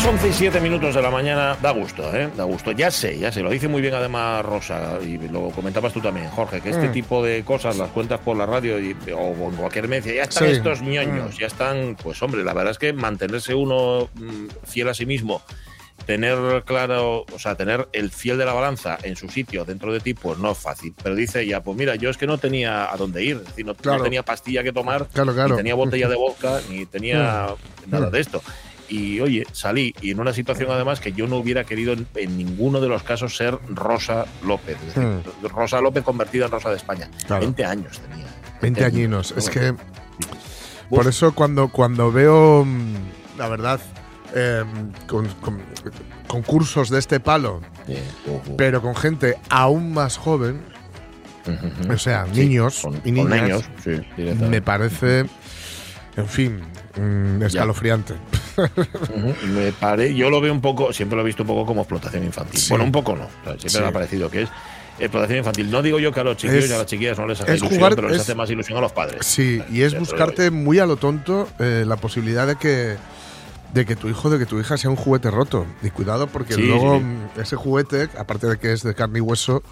Las 11 y 7 minutos de la mañana da gusto, ¿eh? Da gusto. Ya sé, ya sé, lo dice muy bien además Rosa, y lo comentabas tú también, Jorge, que este Mm. tipo de cosas las cuentas por la radio y- o en cualquier media, ya están Sí. estos ñoños, ya están, pues hombre, la verdad es que mantenerse uno mm, fiel a sí mismo, tener claro, o sea, tener el fiel de la balanza en su sitio dentro de ti, pues no es fácil. Pero dice ya, pues mira, yo es que no tenía a dónde ir, es decir, no, tenía pastilla que tomar, Claro, claro. ni tenía botella de vodka, ni tenía nada Mm. de esto. Y oye, salí y en una situación además que yo no hubiera querido en, en ninguno de los casos ser Rosa López. Es decir, Rosa López convertida en Rosa de España. Claro. 20 años tenía. 20 añinos. Es que Uf. por eso cuando, cuando veo, mm, la verdad, eh, con- con- concursos de este palo, Sí, pero con gente aún más joven, o sea, Sí, niños con, y niñas, niños, sí, me parece, en fin, mm, escalofriante. Me pare, yo lo veo un poco, siempre lo he visto un poco como explotación infantil. Sí. Bueno, un poco no. siempre Sí. me ha parecido que es explotación infantil. No digo yo que a los chiquillos Es- y a las chiquillas no les hace ilusión, jugar- pero les es- hace más ilusión a los padres. Sí, y es buscarte muy a lo tonto eh, la posibilidad de que de que tu hijo, de que tu hija sea un juguete roto. Y cuidado porque Sí, luego sí. ese juguete, aparte de que es de carne y hueso,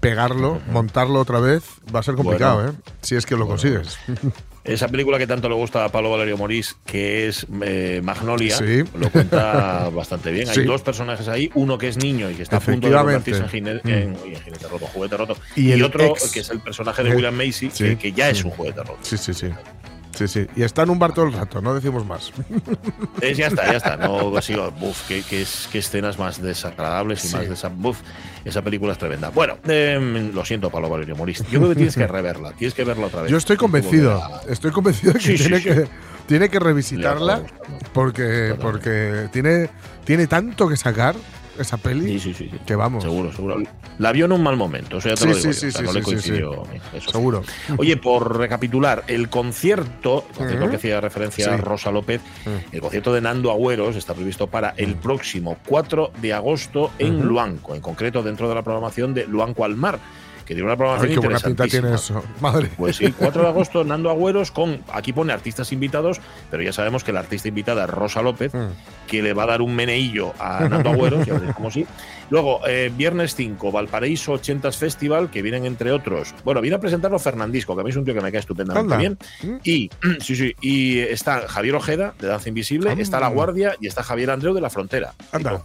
pegarlo, montarlo otra vez, va a ser complicado, Bueno. ¿eh? Si es que lo Bueno, consigues. Esa película que tanto le gusta a Pablo Valerio Morís, que es eh, Magnolia, Sí. lo cuenta bastante bien. Sí. Hay dos personajes ahí, uno que es niño y que está a punto de convertirse en, Mm. en- uy, en jinete roto, juguete roto. Y Y, el otro ex- que es el personaje de el- William Macy, sí. que, que ya es un juguete roto. Sí, sí, sí. Sí, sí. Y está en un bar todo el rato, no decimos más. Eh, ya está, ya está. No sigo. Buf, qué, qué es- qué escenas más desagradables y Sí. más de esa. Buf, esa película es tremenda. Bueno, em, lo siento, Pablo Valerio Morís. Yo creo que tienes que reverla, tienes que verla otra vez. Yo estoy convencido, estoy convencido de que, Sí, tiene, sí. que tiene que revisitarla porque, porque tiene, tiene tanto que sacar esa peli Sí, sí, sí, que vamos. Seguro, seguro. La vio en un mal momento, eso ya te lo digo. sí, yo, sí, o sea, no le coincidió. eso. Seguro. Oye, por recapitular, el concierto, el concierto que hacía referencia a Rosa López, el concierto de Nando Agüeros está previsto para el próximo 4 de agosto en Ujú. Luanco, en concreto dentro de la programación de Luanco al Mar, que tiene una Ay, programación qué buena pinta tiene eso. Madre. Pues sí, 4 de agosto, Nando Agüeros con. Aquí pone artistas invitados, pero ya sabemos que la artista invitada es Rosa López, Mm. que le va a dar un meneillo a Nando Agüeros, ya veréis cómo sí. Luego, eh, viernes 5, Valparaíso 80s Festival, que vienen entre otros. Bueno, viene a presentarlo Fernandisco, que a mí es un tío que me cae estupendamente Anda. bien. Mm. Y, sí, sí, y está Javier Ojeda, de Danza Invisible, Anda. está La Guardia y está Javier Andreu de La Frontera. Anda.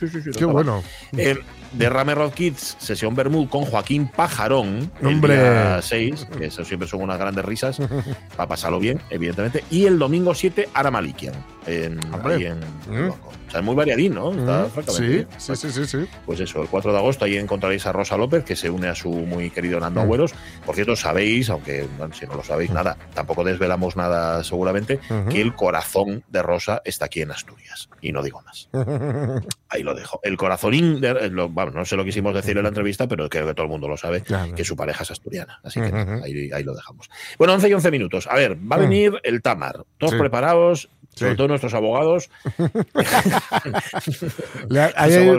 Sí, sí, sí, Qué bueno. Eh, Derrame Road Kids, sesión Bermud con Joaquín Pajarón, Hombre. el día 6, que eso siempre son unas grandes risas, para pasarlo bien, evidentemente. Y el domingo 7, Ara Malikian, en, ahí en Mm. Sea, es muy variadín, ¿no? Está Mm. Sí, sí, sí, sí, sí. Pues eso, el 4 de agosto ahí encontraréis a Rosa López, que se une a su muy querido Nando Mm. Agüeros. Por cierto, sabéis, aunque bueno, si no lo sabéis nada, tampoco desvelamos nada seguramente, que el corazón de Rosa está aquí en Asturias. Y no digo más. Ahí lo dejo. El corazonín, de, lo- bueno, no se lo quisimos decir en la entrevista, pero creo que todo el mundo lo sabe, Claro. que su pareja es asturiana. Así que ahí, ahí lo dejamos. Bueno, 11 y 11 minutos. A ver, va a Mm. venir el Tamar. Todos Sí. preparados, sobre Sí. todo nuestros abogados.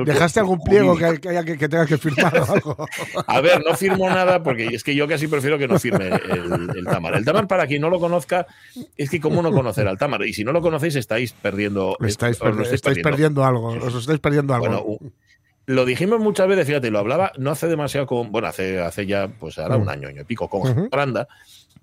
¿Dejaste algún pliego que, que, haya que, tengas que firmar o algo? A ver, no firmo nada porque es que yo casi prefiero que no firme el, el Tamar. El Tamar, para quien no lo conozca, es que cómo no conocer al Tamar. Y si no lo conocéis, estáis perdiendo. estáis, lo perdi- estáis perdiendo algo. Os estáis perdiendo algo. Bueno, lo dijimos muchas veces, fíjate, lo hablaba no hace demasiado con, bueno, hace, hace ya, pues ahora un año, año y pico, con Ujú. Branda,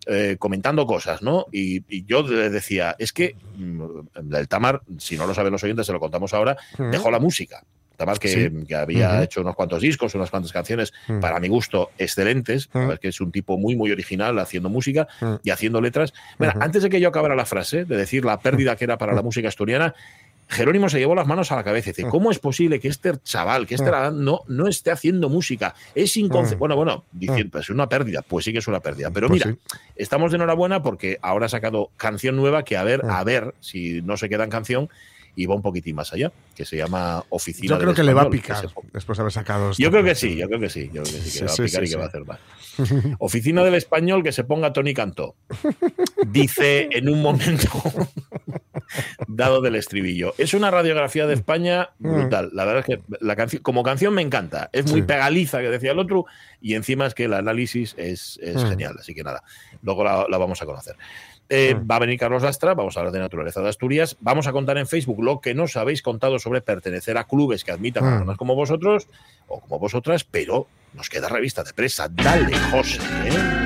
eh, comentando cosas, ¿no? Y, y yo le decía, es que mm, el Tamar, si no lo saben los oyentes, se lo contamos ahora, dejó la música. Tamar que, Sí. que había hecho unos cuantos discos, unas cuantas canciones, para mi gusto, excelentes. Es que es un tipo muy, muy original haciendo música y haciendo letras. Mira, antes de que yo acabara la frase, de decir la pérdida que era para la música asturiana, Jerónimo se llevó las manos a la cabeza y dice, ¿cómo es posible que este chaval, que este Aradán no, no esté haciendo música? Es inconcebible. Mm. Bueno, bueno, diciendo, pues es una pérdida, pues sí que es una pérdida. Pero Pues mira, sí. estamos de enhorabuena porque ahora ha sacado canción nueva que a ver, Mm. a ver si no se queda en canción y va un poquitín más allá, que se llama Oficina Yo creo que le va a picar después de haber sacado. Yo creo que sí, yo creo que sí, yo creo que sí, que le va a picar y que va a hacer más. Oficina del Español que se ponga Tony Cantó. Dice en un momento dado del estribillo. Es una radiografía de España mm. brutal. La verdad es que la canción, como canción me encanta. Es muy pegaliza, que decía el otro, y encima es que el análisis es, mm. genial. Así que nada, luego la, vamos a conocer. Eh, mm. Va a venir Carlos Lastra, vamos a hablar de naturaleza de Asturias. Vamos a contar en Facebook lo que nos habéis contado sobre pertenecer a clubes que admitan a personas como vosotros o como vosotras, pero nos queda revista de presa. Dale, José. ¿eh?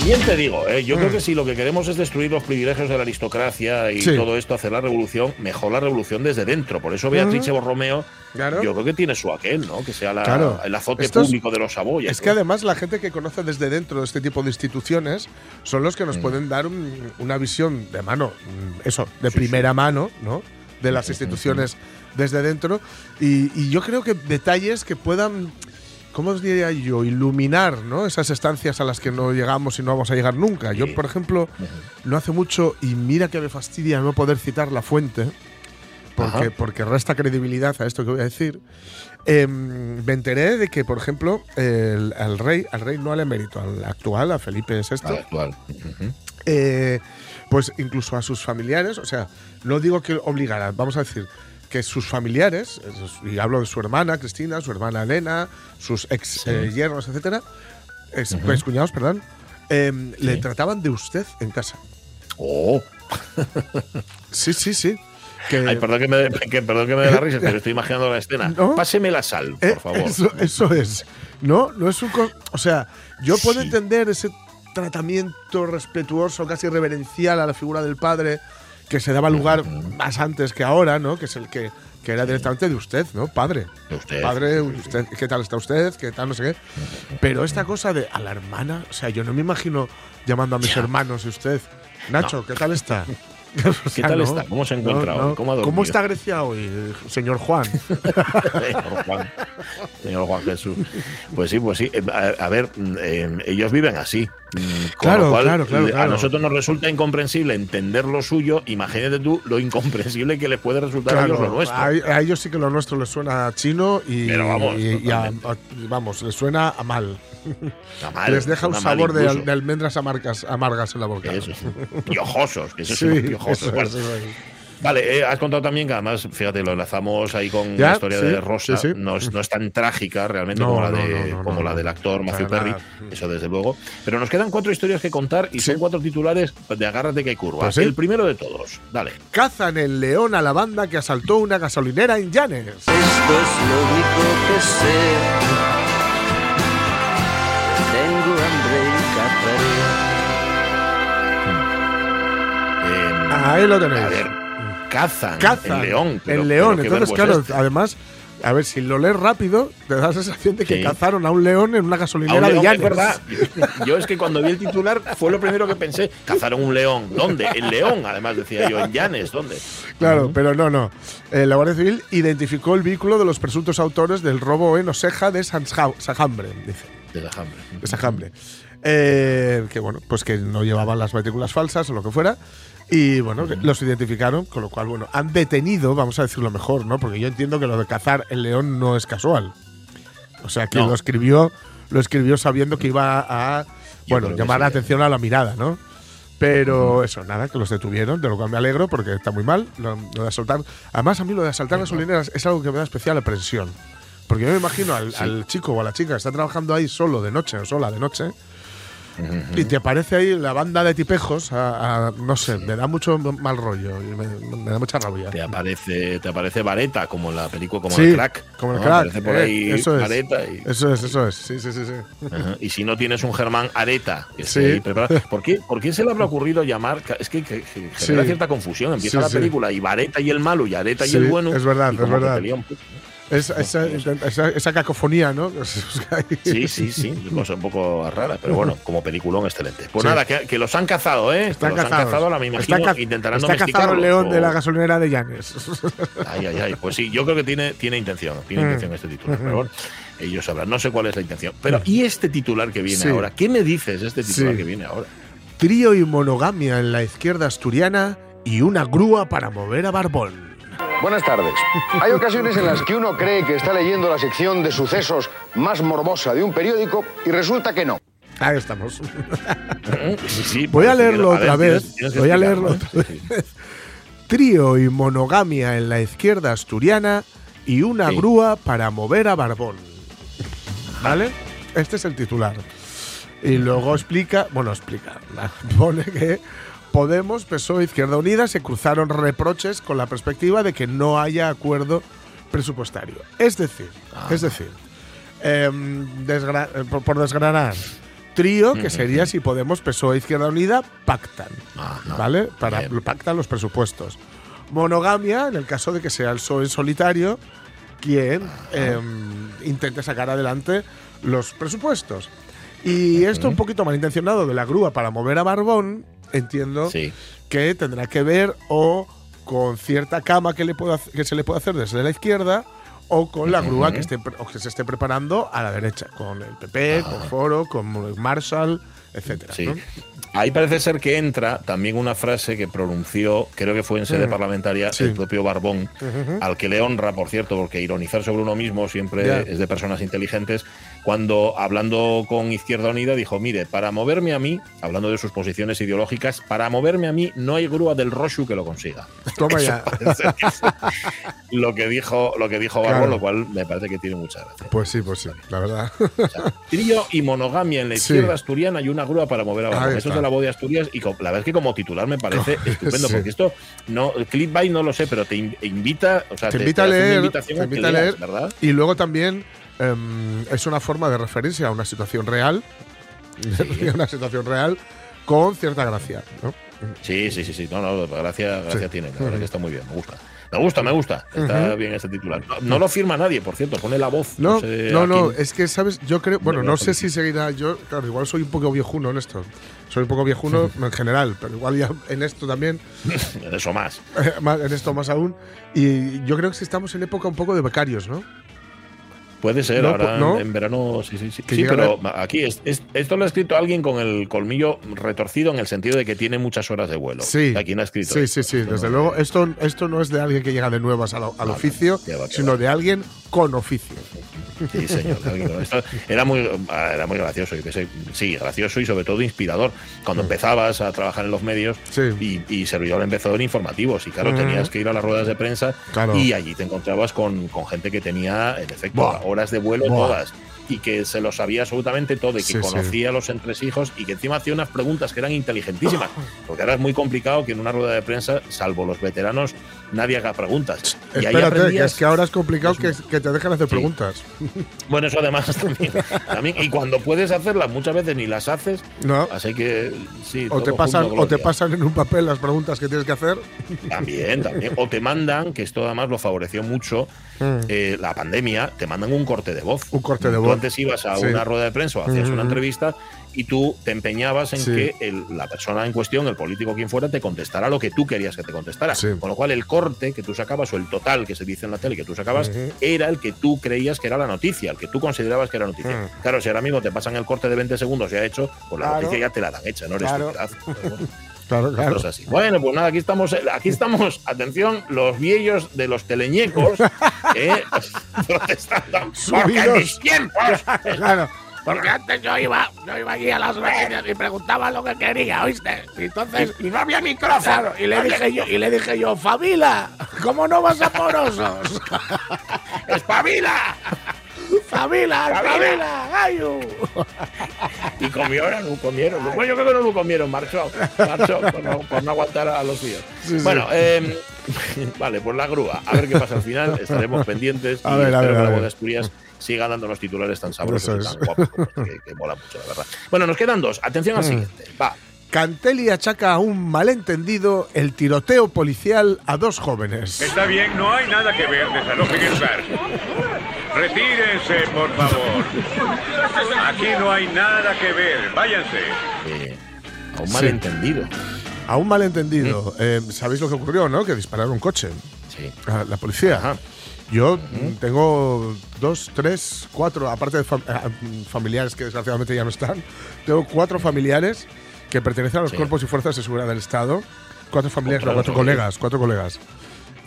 También te digo, ¿eh? yo creo mm. que si lo que queremos es destruir los privilegios de la aristocracia y todo esto, hacer la revolución, mejor la revolución desde dentro. Por eso Beatriz mm. Borromeo, yo creo que tiene su aquel, ¿no? Que sea el azote público de los saboyas. Es que además la gente que conoce desde dentro este tipo de instituciones son los que nos mm. pueden dar una visión de mano, eso, de primera mano, ¿no? De las instituciones desde dentro. y yo creo que detalles que puedan ¿cómo diría yo? Iluminar ¿no? esas estancias a las que no llegamos y no vamos a llegar nunca. Yo, por ejemplo, no hace mucho, y mira que me fastidia no poder citar la fuente, porque, porque resta credibilidad a esto que voy a decir. Em, me enteré de que, por ejemplo, el, rey, al rey no al emérito, al actual, a Felipe VI, al actual. Eh, pues incluso a sus familiares, o sea, no digo que obligaran, vamos a decir, que sus familiares, y hablo de su hermana Cristina, su hermana Elena, sus ex eh, yernos, etcétera, ex, cuñados, perdón, em, le trataban de usted en casa. Oh. sí, sí, sí. Ay, perdón que me, perdón que me dé la risa, pero estoy imaginando la escena. Páseme la sal, por eh, favor. Eso, es. No, no es un. O sea, yo puedo entender ese tratamiento respetuoso, casi reverencial a la figura del padre que se daba lugar más antes que ahora, ¿no? Que es el que, que era directamente de usted, ¿no? Padre. De usted. Padre, usted, ¿qué tal está usted? ¿Qué tal? No sé qué. Pero esta cosa de a la hermana, o sea, yo no me imagino llamando a mis hermanos y usted. Nacho, ¿qué tal está? ¿Qué tal está? ¿Cómo se ha encontrado? ¿Cómo, está Grecia hoy, señor Juan? señor Juan? Señor Juan Jesús. Pues sí, pues sí. Eh, a, ver, eh, ellos viven así. Mm, claro, claro, claro, A nosotros nos resulta incomprensible entender lo suyo. Imagínate tú lo incomprensible que les puede resultar a ellos lo nuestro. A, ellos sí que lo nuestro les suena chino y, Pero vamos, vamos, les suena a mal. Les deja un sabor de, almendras amargas, amargas en la boca. Eso, piojosos, que eso sí, piojosos. Vale, eh, has contado también que además, fíjate, lo enlazamos ahí con la historia de Rosa. No, es, no, es, tan trágica realmente como, la, de, como la del actor Matthew Perry, eso desde luego. Pero nos quedan cuatro historias que contar y son cuatro titulares de agárrate que hay curvas. Pues el primero de todos, dale. Cazan el león a la banda que asaltó una gasolinera en Llanes. Esto es lo único que sé. Ahí lo tenéis. A ver, cazan, el león. el león. Entonces, claro, además, a ver, si lo lees rápido, te da la sensación de que cazaron a un león en una gasolinera de Llanes. Es verdad. Yo es que cuando vi el titular fue lo primero que pensé. Cazaron un león. ¿Dónde? El león, además decía yo. En Llanes, ¿dónde? Claro, pero no, no. Eh, la Guardia Civil identificó el vehículo de los presuntos autores del robo en Oseja de Sajambre, dice. De Sajambre. De Sajambre. Eh, que bueno, pues que no llevaban las matrículas falsas o lo que fuera. Y bueno, los identificaron, con lo cual, bueno, han detenido, vamos a decirlo mejor, ¿no? Porque yo entiendo que lo de cazar el león no es casual. O sea, que lo escribió, lo escribió sabiendo que iba a, bueno, llamar la atención a la mirada, ¿no? Pero eso, nada, que los detuvieron, de lo cual me alegro porque está muy mal lo, de asaltar. Además, a mí lo de asaltar gasolineras es algo que me da especial aprensión. Porque yo me imagino al, al, chico o a la chica que está trabajando ahí solo de noche o sola de noche y te aparece ahí la banda de tipejos, no sé, me da mucho mal rollo y me, da mucha rabia. Te aparece, te aparece Vareta, como en la película, como el crack. Como el crack. Aparece por ahí eh, eso es. Y, eso es, eso es. Sí, sí, sí. sí. Y si no tienes un Germán Areta, sí. ¿por, qué, ¿por qué se le habrá ocurrido llamar? Es que, genera cierta confusión. Empieza la película y Vareta y el malo y Areta y el bueno. Es verdad, es verdad. Esa, esa, cacofonía, ¿no? sí, sí, sí, cosa un poco rara, pero bueno, como peliculón excelente. Pues nada, que, los han cazado, ¿eh? Están los cazados. han cazado, la me imagino, está intentarán está cazado el león de la gasolinera de Llanes. Ay, ay, ay. Pues sí, yo creo que tiene, tiene intención, tiene mm. intención este título. Pero bueno. ellos sabrán. No sé cuál es la intención. Pero, ¿y este titular que viene Sí. ahora? ¿Qué me dices de este titular Sí. que viene ahora? Trío y monogamia en la izquierda asturiana y una grúa para mover a Barbón. Buenas tardes. Hay ocasiones en las que uno cree que está leyendo la sección de sucesos más morbosa de un periódico y resulta que no. Ahí estamos. Sí, sí, Voy a leerlo otra vez. Voy a leerlo ¿eh? otra Sí. vez. Trío y monogamia en la izquierda asturiana y una Sí. grúa para mover a Barbón. ¿Vale? Este es el titular. Y luego explica, bueno, explica, pone que Podemos, PSOE, Izquierda Unida se cruzaron reproches con la perspectiva de que no haya acuerdo presupuestario. Es decir, es decir, em, desgra- eh, por, por desgranar, trío que sería si Podemos, PSOE, Izquierda Unida pactan, Ajá. ¿vale? Para Bien. pactan los presupuestos. Monogamia en el caso de que sea el PSOE en solitario quien em, intente sacar adelante los presupuestos. Y esto un poquito malintencionado de la grúa para mover a Barbón, entiendo Sí. que tendrá que ver o con cierta cama que, le pueda, hac- que se le puede hacer desde la izquierda o con la grúa que, esté, o que se esté preparando a la derecha, con el PP, con Foro, con Marshall, etcétera. Sí. ¿no? Ahí parece ser que entra también una frase que pronunció, creo que fue en sede parlamentaria, Sí. el propio Barbón, al que le honra, por cierto, porque ironizar sobre uno mismo siempre es de personas inteligentes, cuando hablando con Izquierda Unida dijo, mire, para moverme a mí, hablando de sus posiciones ideológicas, para moverme a mí no hay grúa del Roshu que lo consiga. Toma ya. lo que dijo, lo que dijo Claro. lo cual me parece que tiene mucha gracia. Pues sí, pues sí, la verdad. Trío y monogamia en la Sí. izquierda asturiana y una grúa para mover a Barbón. Eso es de la voz de Asturias y la verdad es que como titular me parece estupendo Sí. porque esto no el clickbait no lo sé, pero te in- invita, o sea, te invita a hace una leer, invitación te a invita a leas, leer, ¿verdad? y luego también em, es una forma de referirse a una situación real, una situación real con cierta gracia, ¿no? Sí, sí, sí, sí. No, no, gracia, gracia Sí. tiene. La verdad que está muy bien. Me gusta. Me gusta, me gusta. Está bien este titular. No, no lo firma nadie, por cierto. Pone la voz. No, sé no, a no, quién. es que, ¿sabes? Yo creo, bueno, No, no no, sé sí. si seguirá, yo, claro, igual soy un poco viejuno en esto, soy un poco viejuno en general, pero igual ya en esto también, Eso más. en esto más aún, y yo creo que sí estamos en época un poco de becarios, ¿no? Puede ser, No, ahora ¿no? en verano, sí, sí, sí. Sí, pero aquí es- es- esto lo ha escrito alguien con el colmillo retorcido en el sentido de que tiene muchas horas de vuelo. Sí. Aquí no ha escrito. Sí, sí, sí, Esto desde no- luego, esto, esto no es de alguien que llega de nuevas al, al oficio, va, sino va. de alguien con oficio. Sí, señor. esto era muy, era muy gracioso, yo qué sé. Sí, gracioso y sobre todo inspirador. Cuando empezabas a trabajar en los medios Mm. Sí. y, y servidor empezó en informativos y claro, Ujú. tenías que ir a las ruedas de prensa Claro. y allí te encontrabas con, con gente que tenía, en efecto, Buah. horas de vuelo Buah. todas y que se lo sabía absolutamente todo y que Sí, sí. conocía los entresijos y que encima hacía unas preguntas que eran inteligentísimas. Porque ahora es muy complicado que en una rueda de prensa, salvo los veteranos, nadie haga preguntas. Y ahí Espérate, que es que ahora es complicado que, que te dejen hacer Sí. preguntas. bueno, eso además también, también. Y cuando puedes hacerlas, muchas veces ni las haces. ¿No? Así que sí. O te, pasan, o te pasan en un papel las preguntas que tienes que hacer. También, también. O te mandan, que esto además lo favoreció mucho, Mm. eh, la pandemia, te mandan un corte de voz. Un corte de Tú voz. antes ibas a Sí. una rueda de prensa o hacías una entrevista y tú te empeñabas en Sí. que el- la persona en cuestión, el político quien fuera, te contestara lo que tú querías que te contestara. Sí. Con lo cual el corte que tú sacabas o el total que se dice en la tele que tú sacabas era el que tú creías que era la noticia, el que tú considerabas que era noticia. Mm. Claro, si ahora mismo te pasan el corte de 20 segundos ya hecho, pues la Claro. noticia ya te la dan hecha, no eres Claro. tú. Claro, claro. Así. Bueno, pues nada, aquí estamos, aquí estamos, atención, los viejos de los teleñecos, eh, protestando. Porque mis tiempos, Claro. Porque antes yo iba, yo iba allí a las vecinas y preguntaba lo que quería, ¿oíste? Y entonces, y no había micrófono. claro, y le dije yo, y le dije yo, Fabila, ¿cómo no vas a porosos? ¡Espabila! Fabila, Fabila. Fabila, gallo. Y comieron, comieron. Bueno, yo creo que no lo comieron, marchó. Marchó por no, por no aguantar a los tíos. Sí, sí. Bueno, eh, vale, pues la grúa. A ver qué pasa al final. Estaremos pendientes. A y ver, a ver, a la ver. Asturias siga dando los titulares tan sabrosos y Eso tan es. guapos que, que mola mucho, la verdad. Bueno, nos quedan dos. Atención Mm. al siguiente. Va. Cantelli achaca a un malentendido el tiroteo policial a dos jóvenes. Está bien, no hay nada que ver. Desalojen el lugar. Retírense, por favor. Aquí no hay nada que ver. Váyanse. Eh, a un Sí. malentendido. A un malentendido. Eh, ¿Sabéis lo que ocurrió, no? Que dispararon un coche Sí. a la policía. Ajá. Yo tengo dos, tres, cuatro, aparte de fam- mm, familiares que desgraciadamente ya no están, tengo cuatro familiares que pertenecen a los Sí. cuerpos y fuerzas de seguridad del Estado. Cuatro familiares, no, cuatro colegas, cuatro colegas.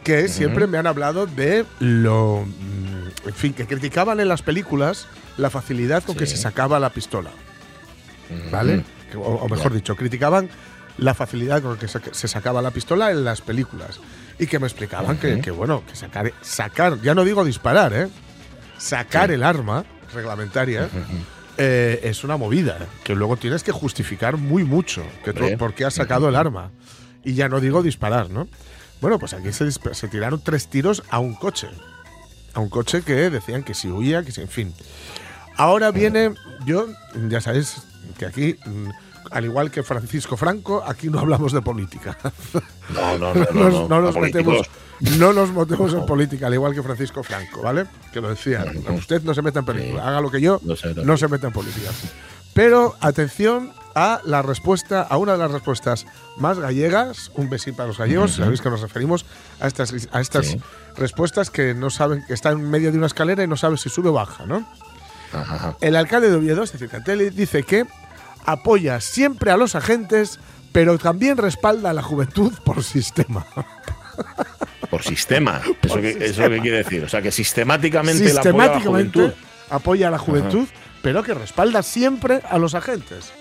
Que siempre me han hablado de lo. mm, En fin, que criticaban en las películas la facilidad con que Sí. se sacaba la pistola. ¿Vale? Que- O, o mejor dicho, criticaban la facilidad con que se sacaba la pistola en las películas. Y que me explicaban que, bueno, que sacar, sacar, ya no digo disparar, ¿eh? Sacar Sí. el arma reglamentaria eh, es una movida, que luego tienes que justificar muy mucho que tú- por qué has sacado el arma. Y ya no digo disparar, ¿no? Bueno, pues aquí se, se tiraron tres tiros a un coche. A un coche que decían que si huía, que si, en fin. Ahora viene, yo, ya sabéis que aquí, mm, al igual que Francisco Franco, aquí no hablamos de política. No, no, no. No, no, nos- no, metemos, no nos metemos en política, al igual que Francisco Franco, ¿vale? Que lo decía. Usted no se meta en película, haga lo que yo, No se meta en no se meta en política. Pero atención a la respuesta, a una de las respuestas más gallegas, un besito para los gallegos, sabéis que nos referimos a estas, a estas Sí. respuestas que no saben, que están en medio de una escalera y no saben si sube o baja, ¿no? Ajá. El alcalde de Oviedo, decir, Cantelli, dice que apoya siempre a los agentes, pero también respalda a la juventud por sistema. Por sistema. ¿Eso, qué, ¿Eso qué quiere decir? O sea, que sistemáticamente, la apoya a la Sistemáticamente juventud. apoya a la juventud, pero que respalda siempre a los agentes.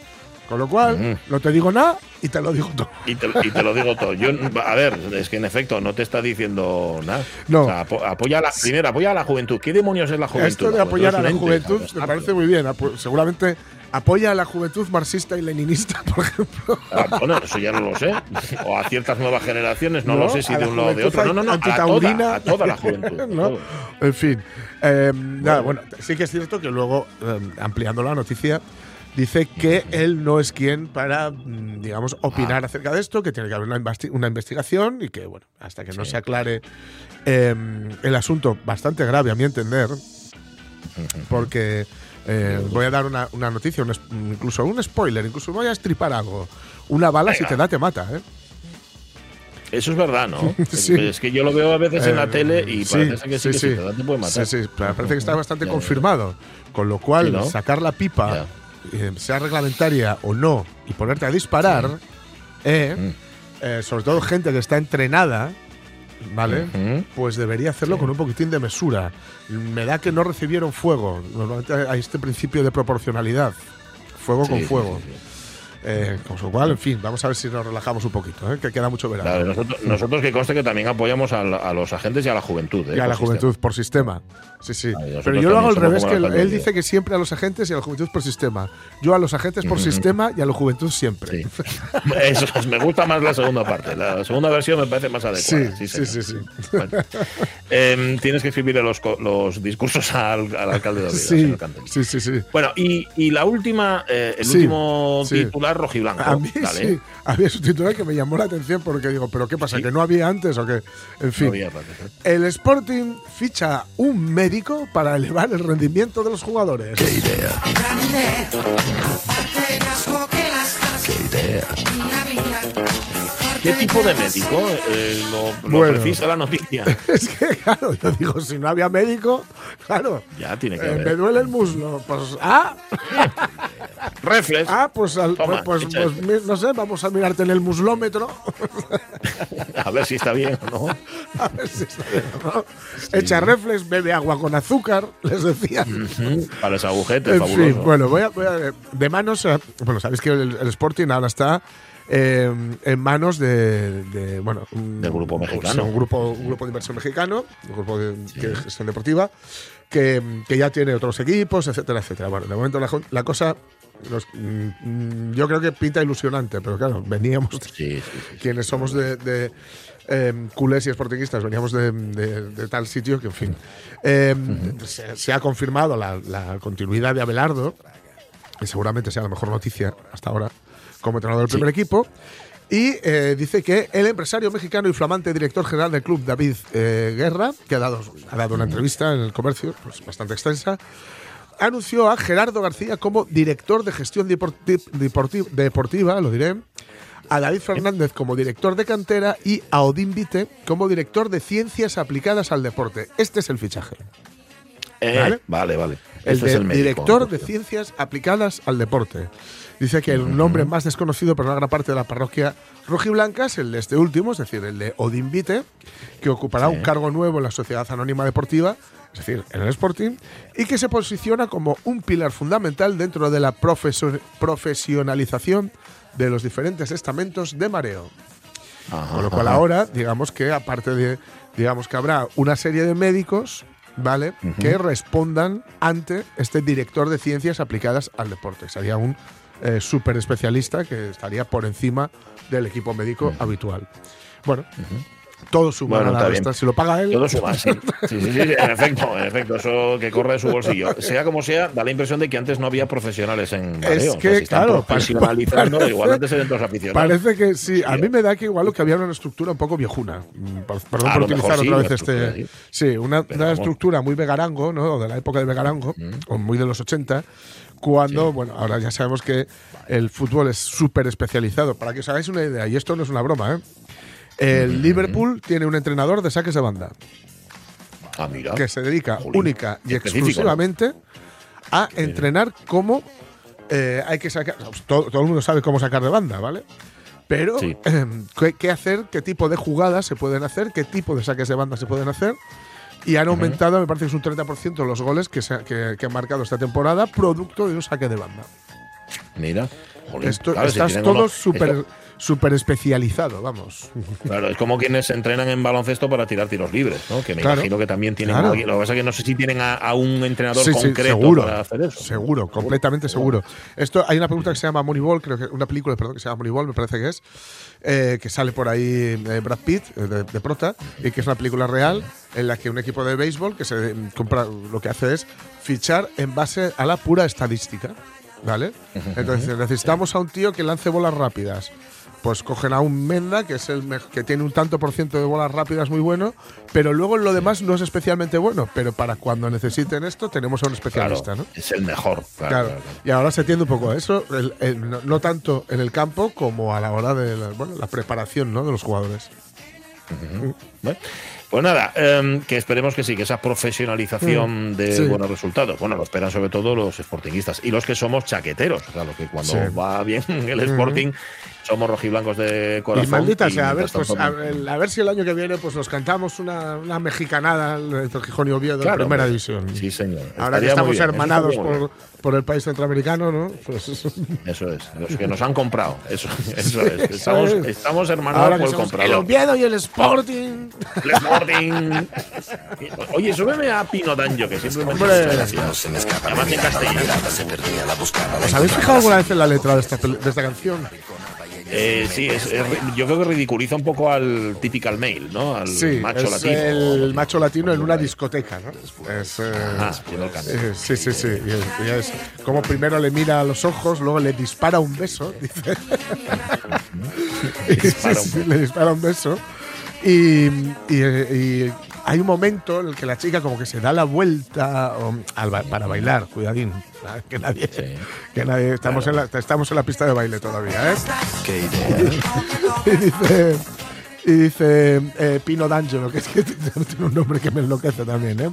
Con lo cual, no te digo nada y te lo digo todo. Y te, y te lo digo todo. Yo, a ver, es que en efecto no te está diciendo nada. No. O sea, apo- apoya la, primero, apoya a la juventud. ¿Qué demonios es la juventud? Esto de apoyar a la juventud me parece muy bien. Apo- Seguramente apoya a la juventud marxista y leninista, por ejemplo. Ah, bueno, eso ya no lo sé. O a ciertas nuevas generaciones, no, No, lo sé si de un lado o de otro. No, no, no, a toda, a toda la juventud. ¿no? En fin. Eh, nada, bueno, sí que es cierto que luego, eh, ampliando la noticia, dice que él no es quien para, mm, digamos, opinar acerca de esto, que tiene que haber una, investi- una investigación y que, bueno, hasta que no se aclare eh, el asunto, bastante grave a mi entender, porque eh, voy a dar una, una noticia, un incluso un spoiler, incluso voy a estripar algo. Una bala si te da, te mata, ¿eh? Eso es verdad, ¿no? Sí. Es que yo lo veo a veces en la Eh, tele y sí, parece que sí, sí, que sí. si te da te puede matar. Sí, sí, parece que está bastante Ya, ya. confirmado. Con lo cual, sacar la pipa. Eh, sea reglamentaria o no, y ponerte a disparar, eh, Mm. eh, sobre todo gente que está entrenada, ¿vale? Pues debería hacerlo con un poquitín de mesura. Me da que no recibieron fuego. Normalmente hay este principio de proporcionalidad. Fuego Sí, con fuego. sí. Eh, con lo cual, en fin, vamos a ver si nos relajamos un poquito, ¿eh? que queda mucho verano. Claro, nosotros, nosotros que conste que también apoyamos a, la- a los agentes y a la juventud. ¿eh? Y a la por juventud por sistema. Sí, sí. Pero yo lo hago al revés, que él dice que siempre a los agentes y a la juventud por sistema. Yo a los agentes por sistema y a la juventud siempre. sistema. Eso es, me gusta más la segunda parte. La segunda versión me parece más Sí, adecuada. sí, señor. sí, sí. Bueno. Em, tienes que escribirle los, los discursos al, al alcalde de Oviedo, Sí, sí, sí, sí. Bueno, y, y la última, eh, el Sí, último sí. titular rojiblanco. A mí ¿vale? sí, había su titular que me llamó la atención porque digo, ¿pero qué pasa? Sí. ¿Que no había antes o qué? En fin. No había ¿eh? El Sporting ficha un médico para elevar el rendimiento de los jugadores. ¿Qué tipo de médico? Eh, lo, lo Bueno. precisa la noticia. Es que, claro, yo digo, si no había médico, claro. Ya tiene que eh, me duele el muslo. Pues, ah, Reflex. ah, pues, al- Toma, pues, pues, no sé, vamos a mirarte en el muslómetro. A ver si está bien o no. A ver si está bien, ¿no? Echa reflex, bebe agua con azúcar, les decía. Para ese agujete, En fabuloso. fin, bueno, voy a, voy a- de manos. eh, Bueno, sabéis que el, el Sporting ahora está eh, en manos de, de, bueno, un, Del grupo mexicano. sí, un grupo, un grupo de inversión mexicano, un grupo de, que de gestión deportiva, que, que ya tiene otros equipos, etcétera, etcétera. Bueno, de momento la cosa, nos- mm, yo creo que pinta ilusionante, pero claro, veníamos Sí, sí, sí, quienes somos de, de, eh, culés y sportinguistas, veníamos de, de- de tal sitio que, en fin, eh, se, se ha confirmado la, la continuidad de Abelardo, que seguramente sea la mejor noticia hasta ahora como entrenador del primer equipo. Y eh, dice que el empresario mexicano y flamante director general del club, David eh, Guerra, que ha dado, ha dado una entrevista en el comercio, pues bastante extensa, anunció a Gerardo García como director de gestión deporti- deporti- deportiva, lo diré, a David Fernández como director de cantera y a Odín Vite como director de ciencias aplicadas al deporte. Este es el fichaje. Eh, ¿Vale? vale, vale. El, Este de- es el médico, director de ciencias aplicadas al deporte. Dice que el nombre más desconocido por una gran parte de la parroquia rojiblanca es el de este último, es decir, el de Odín Vite, que ocupará Sí. un cargo nuevo en la Sociedad Anónima Deportiva, es decir, en el Sporting, y que se posiciona como un pilar fundamental dentro de la profesio- profesionalización de los diferentes estamentos de mareo. Ajá, Con lo cual ajá. ahora, digamos que aparte de, digamos que habrá una serie de médicos, ¿vale? Que respondan ante este director de ciencias aplicadas al deporte. Sería un eh, súper especialista que estaría por encima del equipo médico habitual. Bueno, todo suma Bueno, a la resta. Si lo paga él, Todo suma, sí. Sí, sí, sí, en efecto, en efecto, eso que corre de su bolsillo. Sea como sea, da la impresión de que antes no había profesionales en mareo. O sea, que, si claro, profesionalizando, parece- igual antes eran dos aficionados. Parece que sí. A mí me da que igual lo que había era una estructura un poco viejuna. Mm, per- Perdón por utilizar otra vez este. sí. Una, Pero una estructura muy vegarango, ¿no? De la época de vegarango, o muy de los 80. Cuando, bueno, ahora ya sabemos que el fútbol es súper especializado. Para que os hagáis una idea, y esto no es una broma, ¿eh? El Liverpool tiene un entrenador de saques de banda Ah, mira. que se dedica Jolín, única y exclusivamente a entrenar cómo eh, hay que sacar. Todo, todo el mundo sabe cómo sacar de banda, ¿vale? Pero Sí. em, ¿qué, qué hacer, qué tipo de jugadas se pueden hacer, qué tipo de saques de banda se pueden hacer. Y han aumentado, me parece que es un 30% los goles que, se que, que han marcado esta temporada, producto de un saque de banda. Mira. Jolín, Esto, claro, si estás tienen todo uno- súper esto- súper especializado, vamos. Claro, es como quienes entrenan en baloncesto para tirar tiros libres, ¿no? Que me Claro. imagino que también tienen Claro. a alguien. Lo que pasa es que no sé si tienen a, a un entrenador Sí, sí, concreto seguro, para hacer eso. Seguro, completamente seguro. Esto hay una pregunta que se llama Moneyball, creo que una película, perdón, que se llama Moneyball, me parece que es, eh, que sale por ahí eh, Brad Pitt eh, de, de prota y que es una película real en la que un equipo de béisbol que se mm, compra, lo que hace es fichar en base a la pura estadística, ¿vale? Entonces necesitamos a un tío que lance bolas rápidas. Pues cogen a un Menda, que es el que tiene un tanto por ciento de bolas rápidas muy bueno, pero luego en lo demás no es especialmente bueno. Pero para cuando necesiten esto, tenemos a un Claro, especialista, ¿no? es el mejor. Claro, Claro. claro, claro. Y ahora se tiende un poco a eso, el- el- no, no tanto en el campo como a la hora de la, bueno, la preparación ¿no? de los jugadores. Bueno, Pues nada, em, que esperemos que sí, que esa profesionalización de Mm. Sí. buenos resultados. Bueno, lo esperan sobre todo los sportinguistas y los que somos chaqueteros. Claro, que cuando Sí. va bien el Sporting, somos rojiblancos de corazón. y maldita sea, a ver, pues, a, ver- a ver si el año que viene pues nos cantamos una, una mexicanada entre Gijón y Oviedo en Claro, primera hombre. división. Sí, señor. Ahora que Estaría muy estamos hermanados por, por el país centroamericano, ¿no? Pues Eso es, los que nos han comprado. Eso, eso es. Estamos, es. estamos hermanados ahora por el somos el comprador. Oviedo y el Sporting. El Sporting. Oye, súbeme a Pino Danjo, que siempre me Hombre. Además en castellano. ¿Os habéis fijado alguna vez en la letra de esta, de esta canción? Eh, sí, es- yo creo que ridiculiza un poco al typical male, ¿no? Al Sí, macho es latino. el macho latino en una discoteca, ¿no? Es, eh, haciendo el cambio. Eh, sí, sí, sí. Y es, y es como primero le mira a los ojos, luego le dispara un beso, dice. dispara un beso. le dispara un beso. Y, y- y hay un momento en el que la chica como que se da la vuelta al para bailar, cuidadín. Que nadie, que nadie estamos, en la, estamos en la pista de baile todavía, ¿eh? Qué idea. y dice, y dice eh, Pino D'Angelo, que es que tiene un nombre que me enloquece también, ¿eh?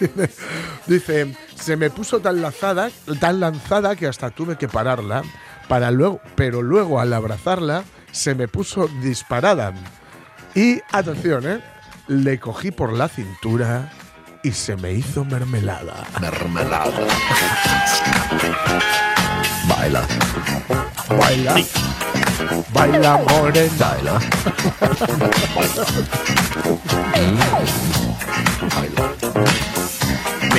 dice, dice, se me puso tan lanzada, tan lanzada que hasta tuve que pararla, para luego, pero luego al abrazarla se me puso disparada. Y atención, ¿eh? Le cogí por la cintura y se me hizo mermelada. Mermelada. Baila, Baila, baila morena. baila.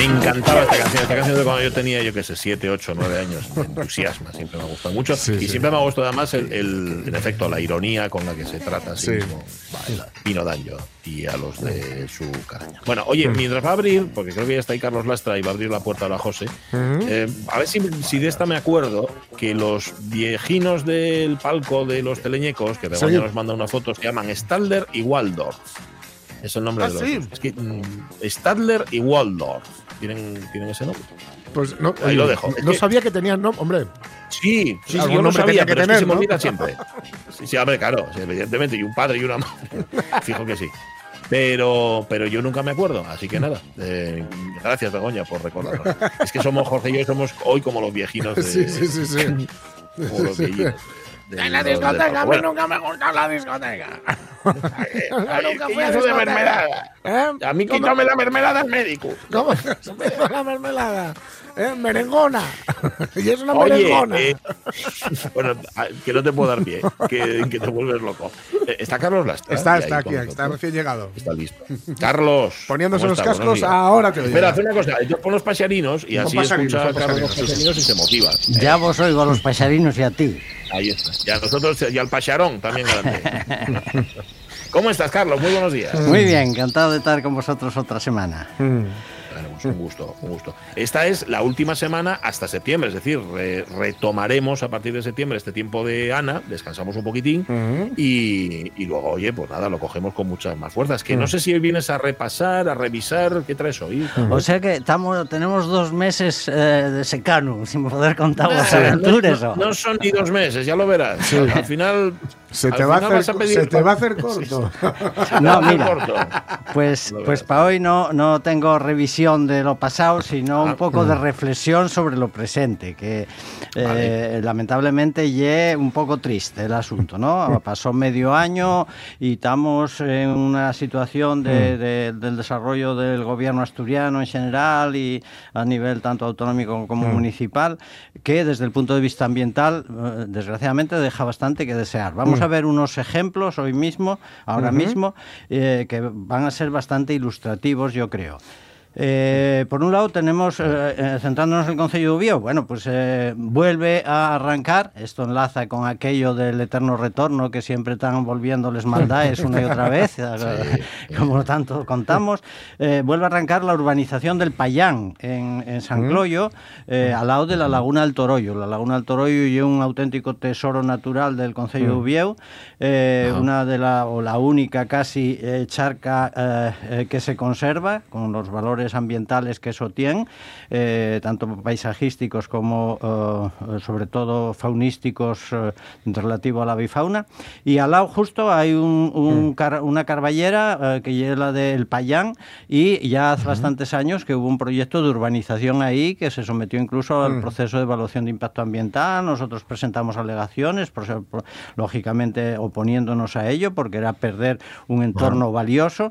Me encantaba esta canción. Esta canción de cuando yo tenía, yo qué sé, 7, 8, 9 años. Me entusiasma, siempre me ha gustado mucho. Sí, y sí. siempre me ha gustado además el, el- en efecto, la ironía con la que se trata así Sí. mismo Pino Danjo y a los de su caraña. Bueno, oye, mientras va a abrir, porque creo que ya está ahí Carlos Lastra y va a abrir la puerta a la José, eh, a ver si, si de esta me acuerdo que los viejinos del palco de los teleñecos, que Begoña Sí. nos manda una foto, se llaman Stadler y Waldorf. Es el nombre Ah, de los sí. dos. Es que mm, Stadler y Waldorf tienen, tienen ese nombre. Pues no, Ahí lo dejo. No que- sabía que tenían nombre. Hombre, Sí, sí, sí, yo nombre sabía, tenía que pero es tener, se me ¿no? olvida siempre. Sí, sí, hombre, claro, sí, evidentemente, y un padre y una madre. Fijo que sí. Pero, pero yo nunca me acuerdo, así que nada. eh, gracias, Begoña, por recordarlo. Es que somos, Jorge y yo, somos hoy como los viejinos de. sí, sí, sí, sí. Como los viejinos. De- En la discoteca, a mí nunca me gusta la discoteca. ay, nunca fui a yo soy de mermelada. ¿Eh? A mí quítame la mermelada al médico. ¿Cómo? la mermelada. ¿Eh? Merengona. y es una Oye, merengona. eh, bueno, a- que no te puedo dar pie, que, que te vuelves loco. Eh, ¿Está Carlos Lastra? está, está aquí, está recién llegado. Está listo. Carlos. Poniéndose ¿cómo los cascos, ahora te oigo. Espera, haz una cosa. Yo pon los pasarinos y así pasarinos, escucha a Carlos los pasarinos, pasarinos y se motiva. Ya vos oigo a los paisarinos y a ti. Ahí está. Y a nosotros y al pasarón también grande. ¿Cómo estás, Carlos? Muy buenos días. Muy bien, encantado de estar con vosotros otra semana. Bueno, pues un gusto, un gusto. Esta es la última semana hasta septiembre, es decir, re- retomaremos a partir de septiembre este tiempo de Ana, descansamos un poquitín y, y luego, oye, pues nada, lo cogemos con muchas más fuerzas. Que no sé si hoy vienes a repasar, a revisar, ¿qué traes hoy? O sea que estamos, tenemos dos meses eh, de secano, sin poder contar las Ah, aventuras. no, no son ni dos meses, ya lo verás. Al final. Se te, va a hacer, pedir- se te va a hacer corto. No, mira, pues, pues para hoy no, no tengo revisión de lo pasado, sino Ah, un poco de reflexión sobre lo presente, que eh, Vale. lamentablemente ye un poco triste el asunto, ¿no? Pasó medio año y estamos en una situación de- de- del desarrollo del gobierno asturiano en general y a nivel tanto autonómico como municipal, que desde el punto de vista ambiental, eh, desgraciadamente, deja bastante que desear. Vamos a ver unos ejemplos hoy mismo, ahora mismo, eh, que van a ser bastante ilustrativos, yo creo. Eh, por un lado tenemos, eh, eh, centrándonos en el Consejo de Ubió, bueno, pues eh, vuelve a arrancar, esto enlaza con aquello del eterno retorno que siempre están volviéndoles maldades una y otra vez, eh, como tanto contamos, vuelve a arrancar la urbanización del Payán en, en San Cloyo, eh, al lado de la Laguna del Torollo. La Laguna del Torollo y un auténtico tesoro natural del Consejo de Ubieu, eh, una de la, o la única casi charca que se conserva, con los valores ambientales que eso tiene, eh, tanto paisajísticos como eh, sobre todo faunísticos eh, relativo a la bifauna. Y al lado justo hay un- un car- una carballera eh, que lleva la del Payán y ya hace bastantes años que hubo un proyecto de urbanización ahí que se sometió incluso al proceso de evaluación de impacto ambiental. Nosotros presentamos alegaciones, por ser- por- lógicamente oponiéndonos a ello porque era perder un entorno valioso.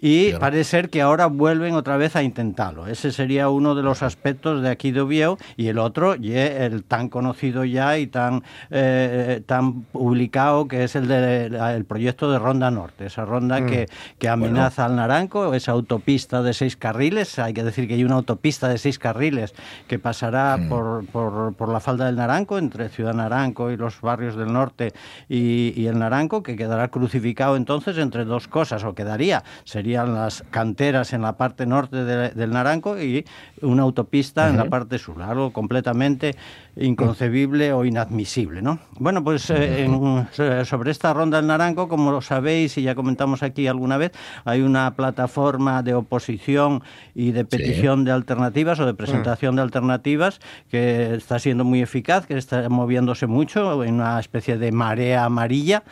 Y parece ser que ahora vuelven otra vez a intentarlo. Ese sería uno de los aspectos de aquí de Oviedo. Y el otro, y el tan conocido ya y tan, eh, tan publicado que es el del proyecto de Ronda Norte, esa ronda que, que amenaza al Naranco, esa autopista de seis carriles, hay que decir que hay una autopista de seis carriles que pasará por, por, por la falda del Naranco, entre Ciudad Naranco y los barrios del norte y, y el Naranco, que quedará crucificado entonces entre dos cosas, o quedaría, serían las canteras en la parte norte de- del Naranco y una autopista en la parte sur, algo completamente inconcebible o inadmisible, ¿no? Bueno, pues eh, en- so- sobre esta ronda del Naranco, como lo sabéis y ya comentamos aquí alguna vez, hay una plataforma de oposición y de petición de alternativas o de presentación de alternativas que está siendo muy eficaz, que está moviéndose mucho en una especie de marea amarilla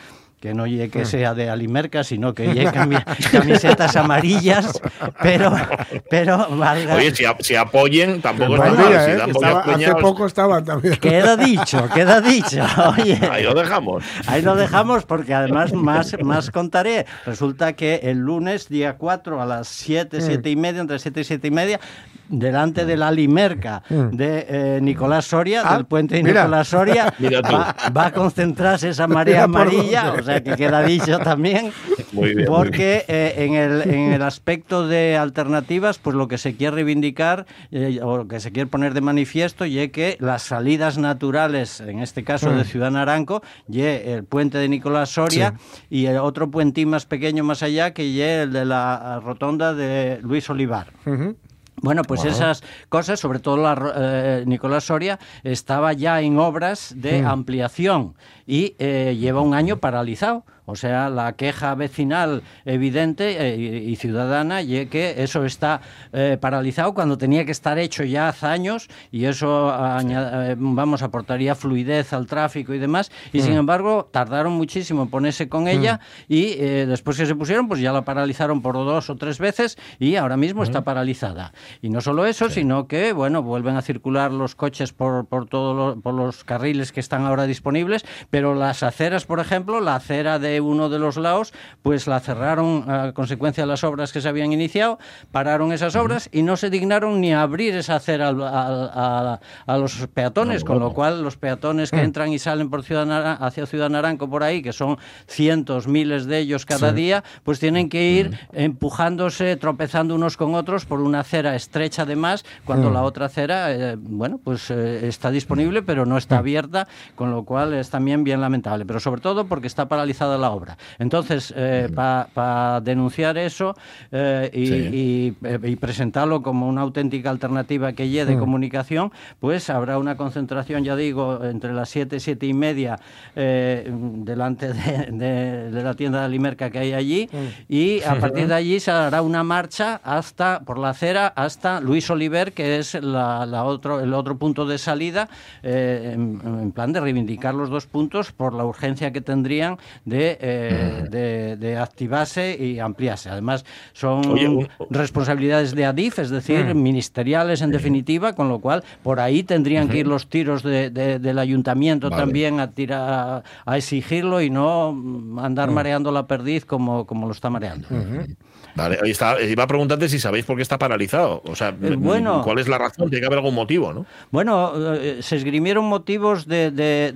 que no llegue que sea de Alimerca, sino que llegue cami- camisetas amarillas, pero, pero valga- Oye, si, a- si apoyen, tampoco está Madre mal. Si ¿eh? dan Estaba- hace poco estaban también. Queda dicho, queda dicho. Oye, Ahí lo dejamos. ahí lo dejamos porque además más, más contaré. Resulta que el lunes, día 4, a las 7, 7 y media, entre 7 y 7 y media, delante de la Limerca de eh, Nicolás Soria, Ah, del puente de mira. Nicolás Soria, Mira va, va a concentrarse esa marea amarilla, o sea que queda dicho también. Muy bien, muy Porque eh, en, el, en el aspecto de alternativas, pues lo que se quiere reivindicar eh, o lo que se quiere poner de manifiesto y que las salidas naturales, en este caso Mm. de Ciudad Naranco, y el puente de Nicolás Soria y el otro puentín más pequeño más allá que y el de la rotonda de Luis Olivar. Bueno, pues esas cosas, sobre todo la, eh, Nicolás Soria, estaba ya en obras de ampliación y eh, lleva un año paralizado. O sea, la queja vecinal evidente eh, y, y ciudadana y que eso está eh, paralizado cuando tenía que estar hecho ya hace años y eso aña- eh, vamos aportaría fluidez al tráfico y demás. Y sin embargo tardaron muchísimo en ponerse con ella y eh, después que se pusieron pues ya la paralizaron por dos o tres veces y ahora mismo está paralizada. Y no solo eso sino que bueno vuelven a circular los coches por por todos los, por los carriles que están ahora disponibles pero las aceras por ejemplo la acera de uno de los lados pues la cerraron a consecuencia de las obras que se habían iniciado pararon esas obras y no se dignaron ni a abrir esa acera al- al- a, a los peatones con lo cual los peatones que entran y salen por Ciudad Nara- hacia Ciudad Naranco por ahí que son cientos miles de ellos cada día pues tienen que ir empujándose tropezando unos con otros por una acera estrecha además cuando la otra acera eh, bueno pues eh, está disponible pero no está abierta con lo cual es también bien lamentable pero sobre todo porque está paralizada la obra. Entonces para denunciar eso eh, y, Sí. y, eh, y presentarlo como una auténtica alternativa que lleve de comunicación, pues habrá una concentración, ya digo, entre las 7 y 7 y media eh, delante de, de- de la tienda de Alimerca que hay allí y a partir de allí se hará una marcha hasta por la acera hasta Luis Oliver, que es la, la otro, el otro punto de salida, eh, en, en plan de reivindicar los dos puntos por la urgencia que tendrían de, eh, de, de activarse y ampliarse. Además, son Oye, un- responsabilidades de ADIF, es decir, ministeriales en definitiva, con lo cual por ahí tendrían que ir los tiros de- de- del ayuntamiento Vale. también a, tirar, a exigirlo y no mm, andar mareando la perdiz como, como lo está mareando. Vale, está, iba a preguntarte si sabéis por qué está paralizado. O sea, Eh, bueno. ¿cuál es la razón? Tiene que haber algún motivo, ¿no? Bueno, eh, se esgrimieron motivos de, de,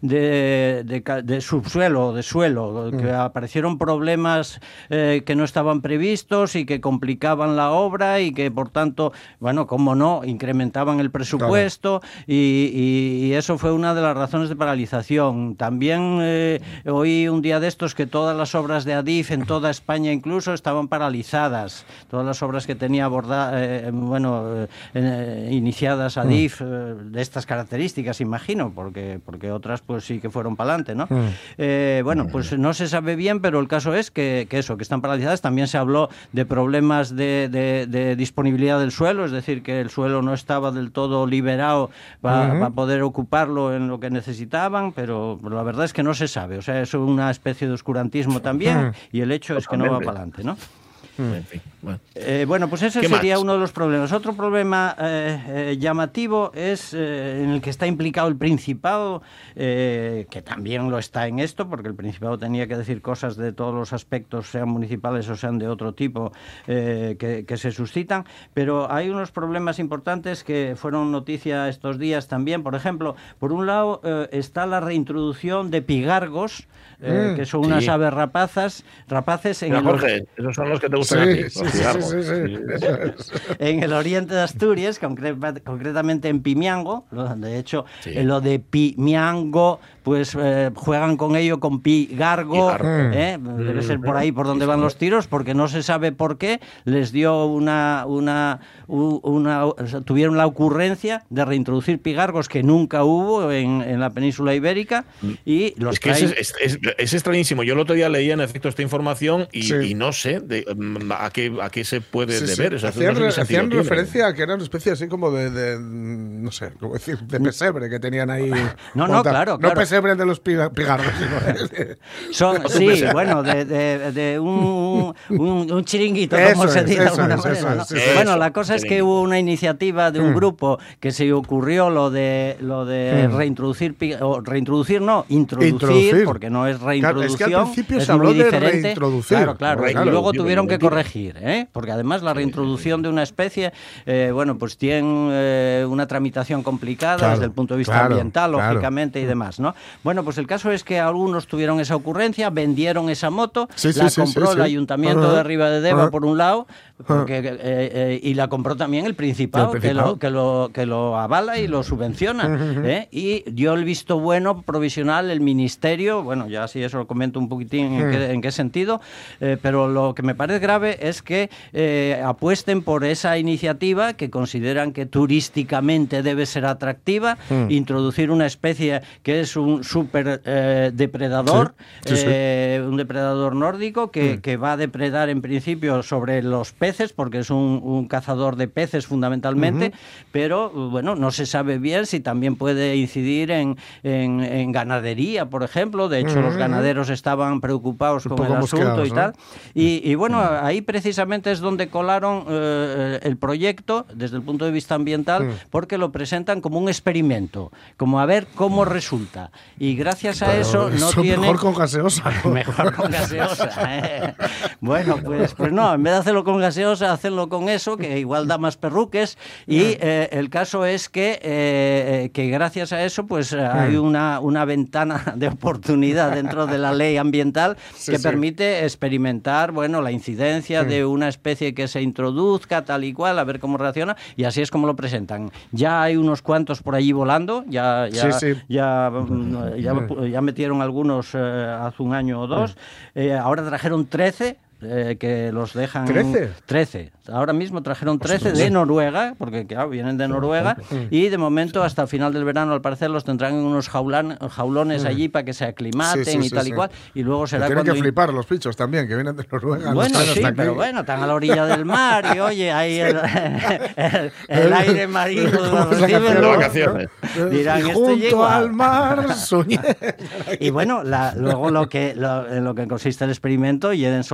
de, de- subsuelo, de suelo, que aparecieron problemas eh, que no estaban previstos y que complicaban la obra y que, por tanto, bueno, como no, incrementaban el presupuesto y, y- y eso fue una de las razones de paralización. También eh, oí un día de estos que todas las obras de Adif en toda España incluso estaban paralizadas. Todas las obras que tenía aborda- eh, bueno, eh, eh, iniciadas Adif eh, de estas características, imagino, porque, porque otras pues sí que fueron para adelante, ¿no? Eh, bueno, pues no se sabe bien, pero el caso es que, que eso, que están paralizadas. También se habló de problemas de, de- de disponibilidad del suelo, es decir, que el suelo no estaba del todo liberado para poder ocuparlo en lo que necesitaban, pero, la verdad es que no se sabe. O sea, es una especie de oscurantismo también y el hecho es que no va para adelante, ¿no? En fin, bueno. Eh, bueno, pues ese ¿Qué sería más? uno de los problemas. Otro problema eh, eh, llamativo es eh, en el que está implicado el Principado, eh, que también lo está en esto, porque el Principado tenía que decir cosas de todos los aspectos, sean municipales o sean de otro tipo, eh, que, que se suscitan. Pero hay unos problemas importantes que fueron noticia estos días también. Por ejemplo, por un lado eh, está la reintroducción de pigargos, eh, Mm, que son unas sí. aves rapazas, rapaces en Mira, el Jorge, esos son los que te Sí, sí, en el oriente de Asturias, concre- concretamente en Pimiango. De hecho, Sí. en lo de Pimiango, pues eh, juegan con ello con Pigargo. Pigargo. ¿eh? Debe ser por ahí por donde van los tiros, porque no se sabe por qué les dio una. una, una- o sea, tuvieron la ocurrencia de reintroducir pigargos que nunca hubo en, en la península ibérica y los Es que es, traen- es- es- es extrañísimo. Yo el otro día leía en efecto esta información y, Sí. y no sé de, mm, a, qué, a qué se puede Sí, sí. deber. O sea, hacían no sé hacían tiene. referencia a que era una especie así como de, de, no sé, cómo decir, de pesebre que tenían ahí. No, no, monta- claro, No claro. pesebre de los piga- pigarros, sino Son, sí, bueno, de, de- de un, un- un chiringuito, como Eso se es, dice de eso alguna es, manera, eso ¿no? es, eso es. Bueno, la cosa es que hubo una iniciativa de un Mm. grupo que se ocurrió lo de lo de Mm. reintroducir o reintroducir no, introducir, Introducir. porque no es Claro, es que al reintroducción. principio es se habló muy de diferente. reintroducir. Claro, claro. Y Claro, luego tío, tuvieron que. Corregir, ¿eh? Porque además la reintroducción de una especie, eh, bueno, pues tiene eh, una tramitación complicada Claro, desde el punto de vista claro, ambiental, claro. lógicamente y demás, ¿no? Bueno, pues el caso es que algunos tuvieron esa ocurrencia, vendieron esa moto, Sí, la sí, compró sí, el ayuntamiento de Riva de Deva por un lado, porque, y la compró también el Principado, El Que, Principado. lo, que, lo, que lo avala y lo subvenciona. Y dio el visto bueno provisional el Ministerio, bueno, ya si eso lo comento un poquitín en, qué, en qué sentido, pero lo que me parece grave es que eh, apuesten por esa iniciativa que consideran que turísticamente debe ser atractiva, Mm. introducir una especie que es un super eh, depredador, Sí, sí, sí. eh, un depredador nórdico que, Mm. que va a depredar en principio sobre los peces, porque es un, un cazador de peces fundamentalmente, pero bueno, no se sabe bien si también puede incidir en, en- en ganadería, por ejemplo. De hecho, los ganaderos estaban preocupados con el asunto y ¿no? tal. Y, y bueno, ahí precisamente es donde colaron eh, el proyecto desde el punto de vista ambiental, Mm. porque lo presentan como un experimento, como a ver cómo resulta. Y gracias a Pero eso no tiene... mejor con gaseosa. ¿no? Mejor con gaseosa. ¿eh? Bueno, pues, pues no, en vez de hacerlo con gaseosa, hacerlo con eso, que igual da más perruques. Y eh, el caso es que, eh, que gracias a eso, pues eh, hay una, una ventana de oportunidad dentro de la ley ambiental Sí, que sí. permite experimentar, bueno, la incidencia de una especie que se introduzca tal y cual, a ver cómo reacciona, y así es como lo presentan. Ya hay unos cuantos por allí volando, ya, ya, Sí, sí. ya, mm, ya, ya metieron algunos eh, hace un año o dos. Eh, ahora trajeron 13. Eh, que los dejan... ¿Trece? 13. Ahora mismo trajeron 13 de Noruega, porque claro, vienen de Noruega, y de momento hasta el final del verano, al parecer, los tendrán en unos jaulan- jaulones allí para que se aclimaten Sí, sí, y sí, tal y sí. cual, y luego será tienen cuando... que flipar los pichos también, que vienen de Noruega. Bueno, sí, pero bueno, están a la orilla del mar y oye, ahí el, el- el aire marino ¿Cómo los es la reciben, canción? ¿no? Vacaciones. Dirán, Y "Este junto llega". al mar soñé. Y bueno, la- luego lo que, lo, en lo que consiste el experimento, quieren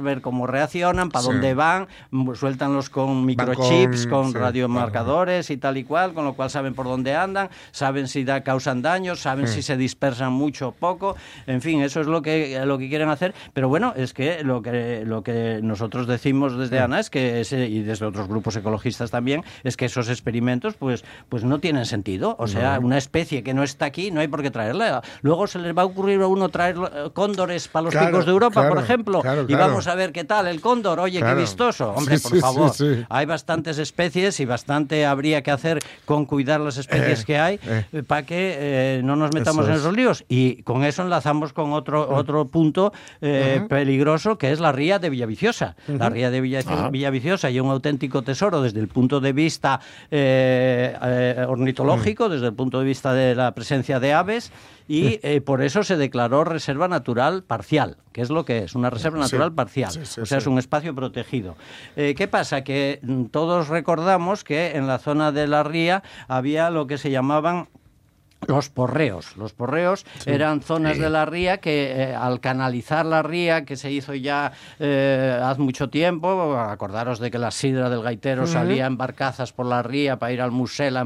ver cómo reaccionan, para Sí. dónde van, m- suéltanlos con microchips, con- con, radiomarcadores y tal y cual, con lo cual saben por dónde andan, saben si da, causan daños, saben si se dispersan mucho o poco, en fin, eso es lo que, lo que quieren hacer. Pero bueno, es que lo que, lo que nosotros decimos desde ANA es que, ese, y desde otros grupos ecologistas también, es que esos experimentos pues, pues no tienen sentido. O sea, una especie que no está aquí, no hay por qué traerla. Luego se les va a ocurrir a uno traer eh, cóndores para los Claro, picos de Europa, por ejemplo, claro, y claro. Vamos a ver qué tal el cóndor. Oye, Claro. qué vistoso. Hombre, Sí, por sí, favor. sí. Hay bastantes especies y bastante habría que hacer con cuidar las especies Eh, que hay eh. para que eh, no nos metamos Eso en es. esos líos. Y con eso enlazamos con otro, otro punto peligroso que es la ría de Villaviciosa. La ría de Ah. Villaviciosa y un auténtico tesoro desde el punto de vista ornitológico, desde el punto de vista de la presencia de aves. Y eh, por eso se declaró reserva natural parcial, que es lo que es, una reserva Sí, natural parcial. sí, sí, o sea, es un espacio protegido. Eh, ¿Qué pasa? Que mm, todos recordamos que en la zona de la ría había lo que se llamaban los porreos. Los porreos eran zonas de la ría que eh, al canalizar la ría, que se hizo ya eh, hace mucho tiempo, acordaros de que la sidra del gaitero salía en barcazas por la ría para ir al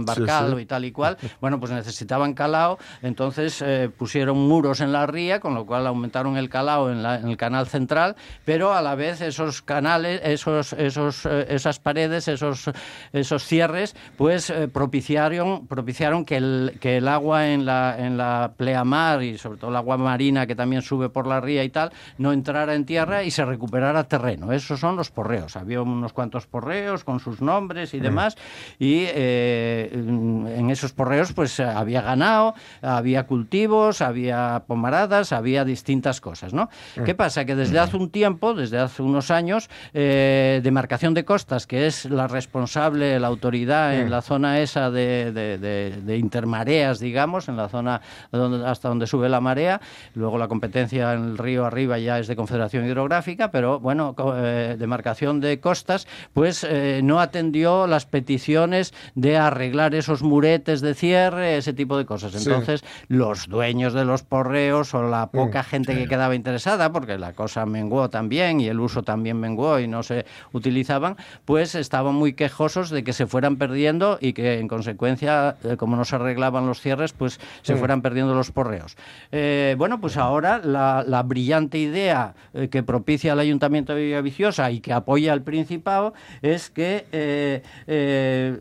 barcalo Sí, sí. y tal y cual, bueno, pues necesitaban calao, entonces eh, pusieron muros en la ría, con lo cual aumentaron el calao en, la- en el canal central, pero a la vez esos canales, esos, esos, esas paredes, esos, esos cierres, pues propiciaron, propiciaron que el, que el agua en la, en la pleamar y sobre todo el agua marina que también sube por la ría y tal, no entrara en tierra y se recuperara terreno. Esos son los porreos. Había unos cuantos porreos con sus nombres y demás y eh, en esos porreos pues había ganado, había cultivos, había pomaradas, había distintas cosas, ¿no? ¿Qué pasa? Que desde hace un tiempo, desde hace unos años, eh, Demarcación de Costas, que es la responsable, la autoridad en la zona esa de, de- de- de intermareas, digamos, en la zona donde- hasta donde sube la marea, luego la competencia en el río arriba ya es de Confederación Hidrográfica, pero bueno, eh, Demarcación de Costas, pues eh, no atendió las peticiones de arreglar esos muretes de cierre, ese tipo de cosas. Sí. Entonces, los dueños de los porreos o la poca gente que quedaba interesada, porque la cosa menguó también y el uso también menguó y no se utilizaban, pues estaban muy quejosos de que se fueran perdiendo y que en consecuencia, eh, como no se arreglaban los cierres, pues se fueran perdiendo los porreos. Eh, bueno, pues ahora la, la brillante idea eh, que propicia el Ayuntamiento de Villaviciosa y que apoya al Principado es que eh,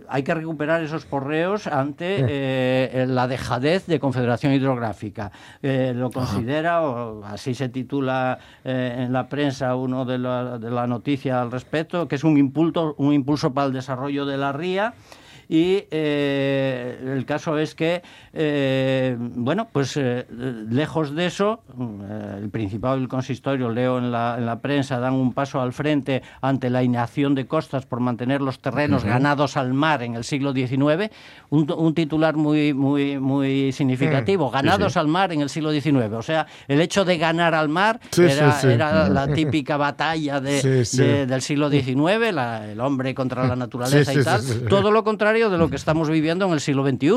hay que recuperar esos porreos ante la dejadez de Confederación Hidrográfica. Lo considera, o así se titula en la prensa uno de la, de la noticia al respecto, que es un impulso, un impulso para el desarrollo de la ría y eh, el caso es que, eh, bueno, pues eh, lejos de eso, eh, el Principado y el Consistorio, leo en la, en la prensa, dan un paso al frente ante la inacción de costas por mantener los terrenos ganados al mar en el siglo XIX, un, un titular muy, muy, muy significativo, ganados al mar en el siglo XIX. O sea, el hecho de ganar al mar Sí, era, la típica batalla de, del siglo XIX, la- el hombre contra la naturaleza y tal. Todo lo contrario de lo que estamos viviendo en el siglo XXI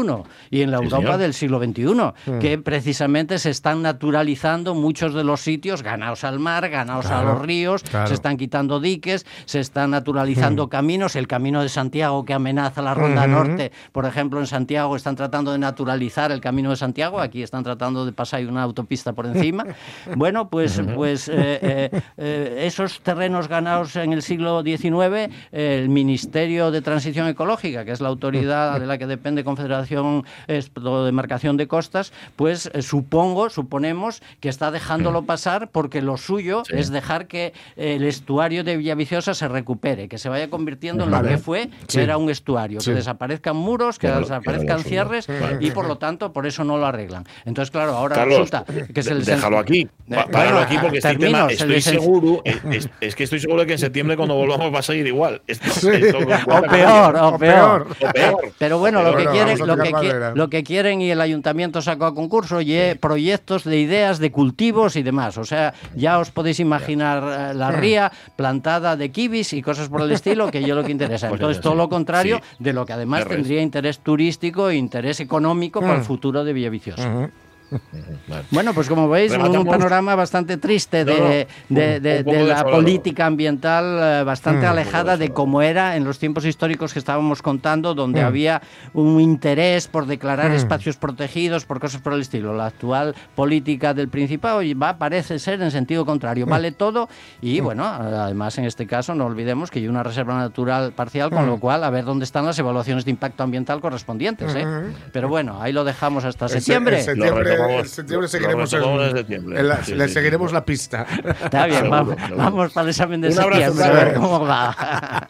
y en la Sí, Europa señor. del siglo XXI, que precisamente se están naturalizando muchos de los sitios ganados al mar, ganados a los ríos, claro. se están quitando diques, se están naturalizando caminos. El camino de Santiago que amenaza la Ronda. Norte, por ejemplo, en Santiago están tratando de naturalizar el camino de Santiago, aquí están tratando de pasar una autopista por encima. Bueno, pues, pues eh, eh, eh, esos terrenos ganados en el siglo XIX, el Ministerio de Transición Ecológica, que es la autoridad de la que depende Confederación Esto de Demarcación de Costas, pues eh, supongo, suponemos que está dejándolo pasar porque lo suyo Sí. es dejar que el estuario de Villaviciosa se recupere, que se vaya convirtiendo en lo que fue, que Sí. era un estuario, Sí. que desaparezcan muros, que desaparezcan cierres Vale. y por lo tanto por eso no lo arreglan. Entonces, claro, ahora Carlos, resulta que se les déjalo aquí. Eh, Páralo bueno, aquí porque este termino, tema estoy seguro. Es, es- que estoy seguro de que en septiembre cuando volvamos va a seguir igual. Esto- Sí. esto- O peor, o O peor. Pero bueno, lo que, quieren, lo, que lo quieren y el ayuntamiento sacó a concurso y proyectos de ideas de cultivos y demás. O sea, ya os podéis imaginar eh, la ría plantada de kibis y cosas por el estilo, que yo lo que interesa. Pues Entonces, todo lo contrario Sí. de lo que además tendría interés turístico e interés económico para el futuro de Villaviciosa. Vale. Bueno, pues como veis, un panorama bastante triste de, no, de- un- de- un poco de la política ambiental eh, bastante Mm. alejada de cómo era en los tiempos históricos que estábamos contando, donde había un interés por declarar espacios protegidos, por cosas por el estilo. La actual política del Principado va, parece ser en sentido contrario. Vale todo y, bueno, además en este caso no olvidemos que hay una reserva natural parcial, con lo cual a ver dónde están las evaluaciones de impacto ambiental correspondientes. ¿eh? Pero bueno, ahí lo dejamos hasta septiembre. En septiembre, En septiembre seguiremos, en septiembre. en la- Sí, le sí, seguiremos sí. la pista. Está bien, Seguro, vamos, seguro. vamos para el examen de Un abrazo, septiembre, a ver cómo va.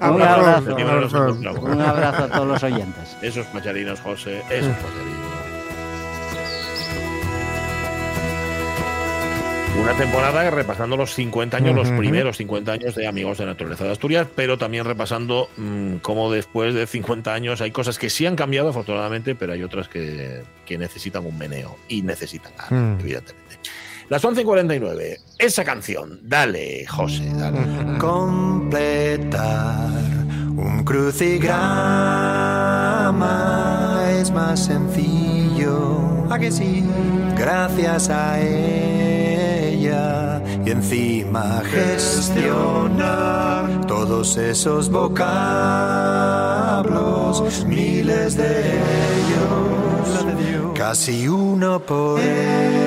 un Abrazo, abrazo. Nos abrazo. Un abrazo a todos los oyentes. Esos pacharinos, José, esos pacharinos. Una temporada que repasando los 50 años, los Ujú. primeros 50 años de Amigos de Naturaleza de Asturias, pero también repasando mm, cómo después de 50 años hay cosas que sí han cambiado, afortunadamente, pero hay otras que, que necesitan un meneo y necesitan ganar, Mm. evidentemente. Las 11.49, esa canción, dale, José, dale. completar un crucigrama es más sencillo. ¿A que sí? Gracias a y encima gestionar todos esos vocablos, miles de ellos, casi uno por euro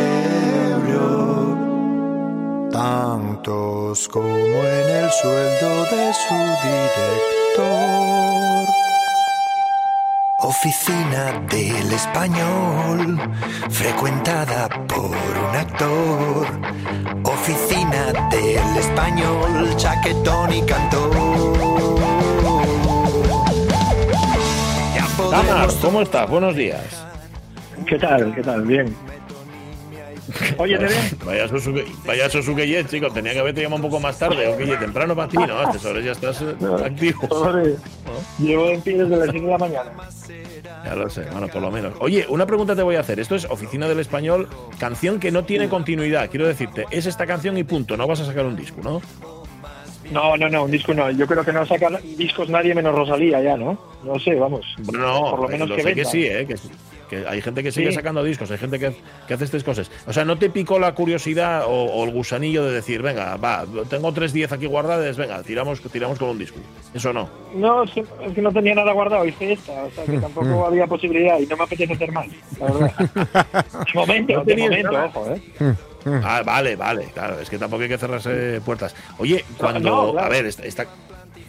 tantos como en el sueldo de su director. Oficina del español, frecuentada por un actor. Oficina del español, chaquetón y cantor. Ya Tamar, podemos ¿cómo estás? Buenos días. ¿Qué tal? ¿Qué tal? Bien. Óyete bien. Vaya Susuke, vaya Susuke Jet, chico. Tenía que haberte llamado un poco más tarde. O que ye, temprano para ti, ¿no? A estas horas ya estás eh, activo. Llevo en pie desde las 5 de la mañana. Ya lo sé, bueno, por lo menos. Oye, una pregunta te voy a hacer. Esto es Oficina del Español, canción que no tiene continuidad. Quiero decirte, es esta canción y punto. No vas a sacar un disco, ¿no? No, no, no, un disco no. Yo creo que no saca discos nadie menos Rosalía ya, ¿no? No sé, vamos. No, Por lo menos lo que sé que sí, ¿eh? Que, que hay gente que sigue Sí. sacando discos, hay gente que, que hace estas cosas. O sea, ¿no te picó la curiosidad o, o el gusanillo de decir, venga, va, tengo tres 10 aquí guardadas, venga, tiramos, tiramos con un disco? Eso no. No, es que, es que no tenía nada guardado, hice esta, o sea que tampoco había posibilidad y no me apetece hacer más, la verdad. De momento, No de momento, nada. ojo, ¿eh? Ah, vale, vale, claro, es que tampoco hay que cerrarse puertas. Oye, cuando, no, claro. a ver, esta,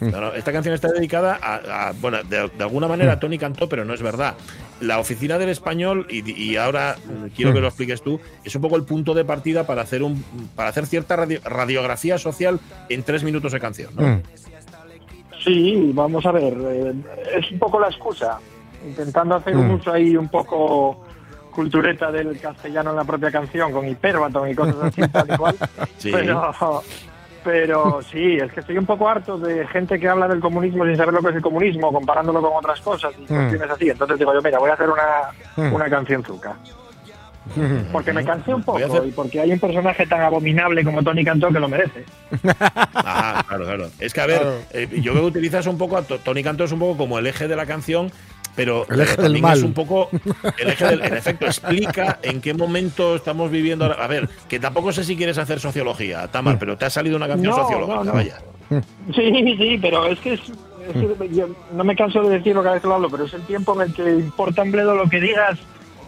no, no, esta canción está dedicada a, a- bueno, de, de alguna manera Tony cantó, pero no es verdad. La oficina del español, y, y ahora quiero que lo expliques tú, es un poco el punto de partida para hacer un, para hacer cierta radio- radiografía social en tres minutos de canción, ¿no? Mm. Sí, vamos a ver. eh, es un poco la excusa. Intentando hacer un Mm. uso ahí un poco cultureta del castellano en la propia canción, con hiperbatón y cosas así, tal y cual. Sí. Pero, pero sí, es que estoy un poco harto de gente que habla del comunismo sin saber lo que es el comunismo, comparándolo con otras cosas y cuestiones así. Entonces digo yo, mira, voy a hacer una, Mm. una canción zuca. Porque me cansé un poco hacer- y porque hay un personaje tan abominable como Tony Cantó que lo merece. Ah, claro, claro. Es que, a ver, Claro. eh, yo veo que utilizas un poco a To- Tony Canto es un poco como el eje de la canción, pero, El eje pero del también mal. es un poco el eje del. En efecto, explica en qué momento estamos viviendo. ahora. A ver, que tampoco sé si quieres hacer sociología, Tamar, pero te ha salido una canción No, sociológica, no, no. vaya. Sí, sí, pero es que, es, es que yo no me canso de decirlo cada vez que lo hablo, pero es el tiempo en el que importa un bledo lo que digas,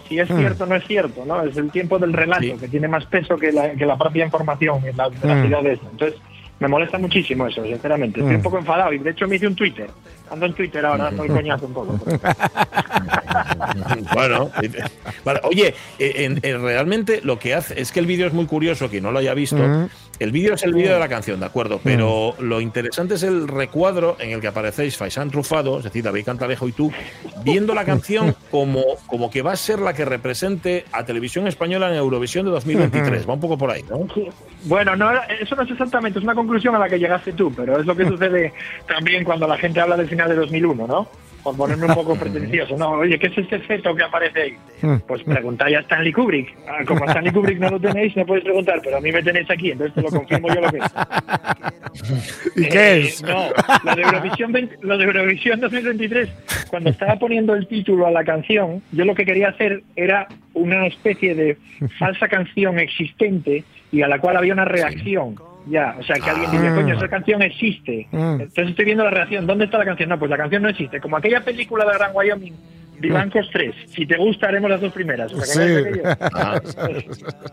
si es cierto o no es cierto, ¿no? Es el tiempo del relato, Sí. que tiene más peso que la, que la propia información y la veracidad de eso. Entonces, me molesta muchísimo eso, sinceramente. Estoy un poco enfadado y de hecho me hice un Twitter. Ando en Twitter ahora, dando el coñazo un poco. bueno, eh, vale. oye, eh, en- en- realmente lo que hace es que el vídeo es muy curioso, quien no lo haya visto. Mm. El vídeo es el vídeo de la canción, ¿de acuerdo? Pero lo interesante es el recuadro en el que aparecéis Faisán Trufado, es decir, David Cantalejo y tú, viendo la canción como, como que va a ser la que represente a Televisión Española en Eurovisión de 2023. Va un poco por ahí, ¿no? Bueno, no, eso no es exactamente, es una conclusión a la que llegaste tú, pero es lo que sucede también cuando la gente habla del final de 2001, ¿no? Por ponerme un poco pretencioso. No, oye, ¿qué es este feto que aparece ahí? Pues preguntáis a Stanley Kubrick. Ah, Como a Stanley Kubrick no lo tenéis, no podéis preguntar, pero a mí me tenéis aquí, entonces te lo confirmo yo lo que es. ¿Y Eh, qué es? No, lo de, Eurovisión, 20 lo de Eurovisión 2023, cuando estaba poniendo el título a la canción, yo lo que quería hacer era una especie de falsa canción existente y a la cual había una reacción. Ya, o sea, que alguien diría, Ah. coño, esa canción existe. Mm. Entonces estoy viendo la reacción. ¿Dónde está la canción? No, pues la canción no existe. Como aquella película de Gran Wyoming, Vivancos 3. Si te gusta, haremos las dos primeras. ¿Os acordáis de Sí. Ah,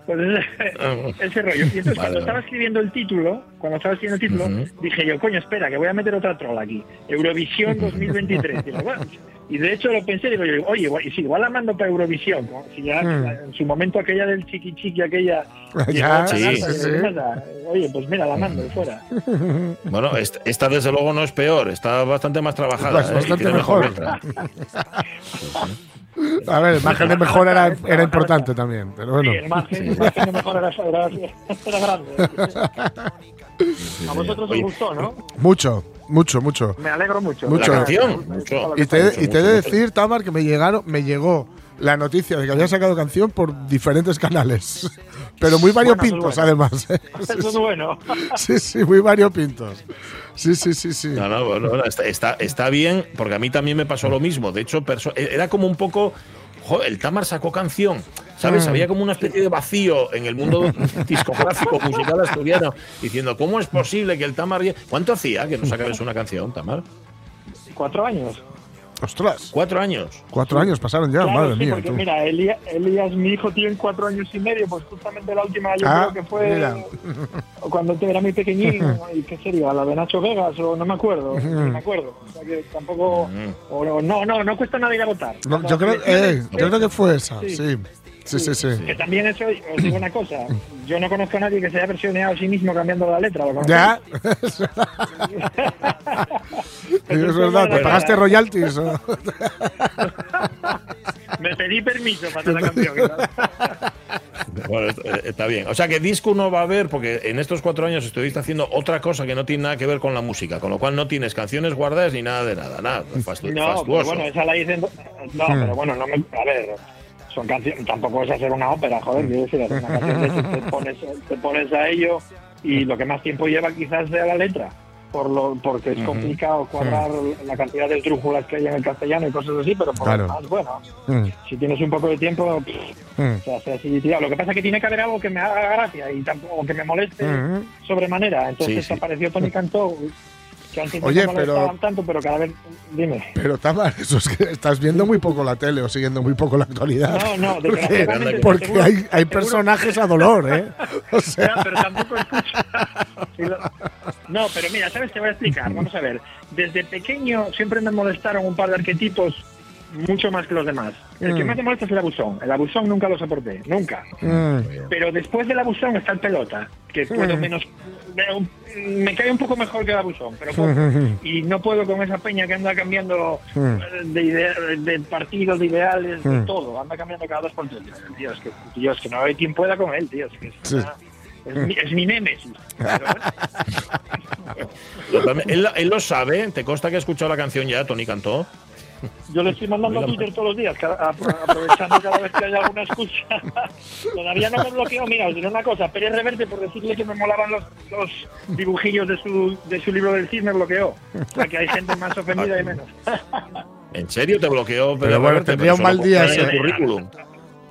Pues ese, ese rollo. Y entonces Vale, cuando estaba escribiendo el título, cuando estaba escribiendo el título, dije yo, coño, espera, que voy a meter otra troll aquí. Eurovisión 2023. Dije, bueno, y de hecho lo pensé, digo yo, oye, igual, igual la mando para Eurovisión, ¿no? si ya Mm. en su momento aquella del chiqui chiqui, aquella... Ya, sí, alta, sí. ¿qué pasa? Oye, pues mira, la mando fuera. Bueno, esta, esta desde luego no es peor, está bastante más trabajada. Pues ¿eh? Bastante mejor. A ver, el margen de mejora era, era importante también, pero bueno. Sí, el margen, el margen de mejora era, era, era grande. A vosotros os gustó, ¿no? Mucho, mucho, mucho. Me alegro mucho. Mucho. La canción, mucho. Y te, Mucho, y te he de decir, Tamar, que me llegaron, me llegó la noticia de que había sacado canción por diferentes canales. Pero muy variopintos, bueno. además. ¿eh? Eso es bueno. Sí, sí, muy variopintos. Sí, sí, sí, sí. No, no, bueno, bueno, está, está, está bien, porque a mí también me pasó lo mismo. De hecho, era como un poco. jo, el Tamar sacó canción, ¿sabes? Mm. Había como una especie de vacío en el mundo discográfico musical asturiano, diciendo, ¿cómo es posible que el Tamar. ¿Cuánto hacía que no sacabas una canción, Tamar? Cuatro años. Ostras, Cuatro años. cuatro años pasaron ya, Claro, madre sí, mía. porque tú. mira, Elías, Elías, mi hijo, tiene cuatro años y medio, pues justamente la última yo Ah, creo que fue mira. cuando te era muy pequeñín, y qué sería, la de Nacho Vegas, o no me acuerdo, no me acuerdo. O sea que tampoco, o no, no, no, no cuesta nada ir a votar. No, yo, creo, eh, yo creo que fue esa, Sí. sí. Sí, sí, sí. Que también eso, os digo una cosa, yo no conozco a nadie que se haya versioneado a sí mismo cambiando la letra. ¿lo? Ya, es es verdad, ¿te verdad. pagaste royalties? o? Me pedí permiso para hacer la canción. Bueno, eh, está bien. O sea que disco no va a haber, porque en estos cuatro años estuviste haciendo otra cosa que no tiene nada que ver con la música, con lo cual no tienes canciones guardadas ni nada de nada. Nada, fastu- No, pero fastuoso. bueno, esa la hice. en- No, Hmm. pero bueno, no me. A ver, son canciones. Tampoco es hacer una ópera, joder. Quiero decir, hacer una canción de esas, te pones, te pones a ello y lo que más tiempo lleva quizás sea la letra. Por lo, porque es complicado cuadrar la cantidad de esdrújulas que hay en el castellano y cosas así, pero por Claro. lo demás, bueno, Mm, si tienes un poco de tiempo, pff, mm. se hace así. Lo que pasa es que tiene que haber algo que me haga gracia y tampoco que me moleste sobremanera. Entonces Sí, sí. apareció Tony Cantó, que antes Oye, no pero- tanto, pero cada vez. Dime. Pero Tamar, eso es que estás viendo muy poco la tele o siguiendo muy poco la actualidad. No, no, porque, desgraciadamente, porque seguro- hay, personajes a dolor, ¿eh? O sea, pero tampoco No, pero mira, ¿sabes? Te voy a explicar. Vamos a ver. Desde pequeño siempre me molestaron un par de arquetipos mucho más que los demás. El que Mm. más me molesta es el abusón. El abusón nunca lo soporté, nunca. mm, Pero después del abusón está el pelota, que puedo Mm. menos me, un- me cae un poco mejor que Dabuzón, pero poco. y no puedo con esa peña que anda cambiando eh, de, idea- de partidos, de ideales, de todo. Anda cambiando cada dos por tres. Tío, es que, tío, es que no hay quien pueda con él, tío. Es, que es, Sí. una- es mi, es mi némesis. Pero Totalmente. Él, él lo sabe, te consta que ha escuchado la canción ya, Tony cantó. Yo le estoy mandando a Twitter todos los días, aprovechando cada vez que hay alguna excusa. Todavía no me bloqueo, mira, os diré una cosa, Pérez Reverte, por decirle que me molaban los, los dibujillos de su, de su libro del CIS, me bloqueó. O sea que hay gente más ofendida y menos. ¿En serio te bloqueó? Pero bueno, Reverte? tendría un Pero mal día ese. currículum.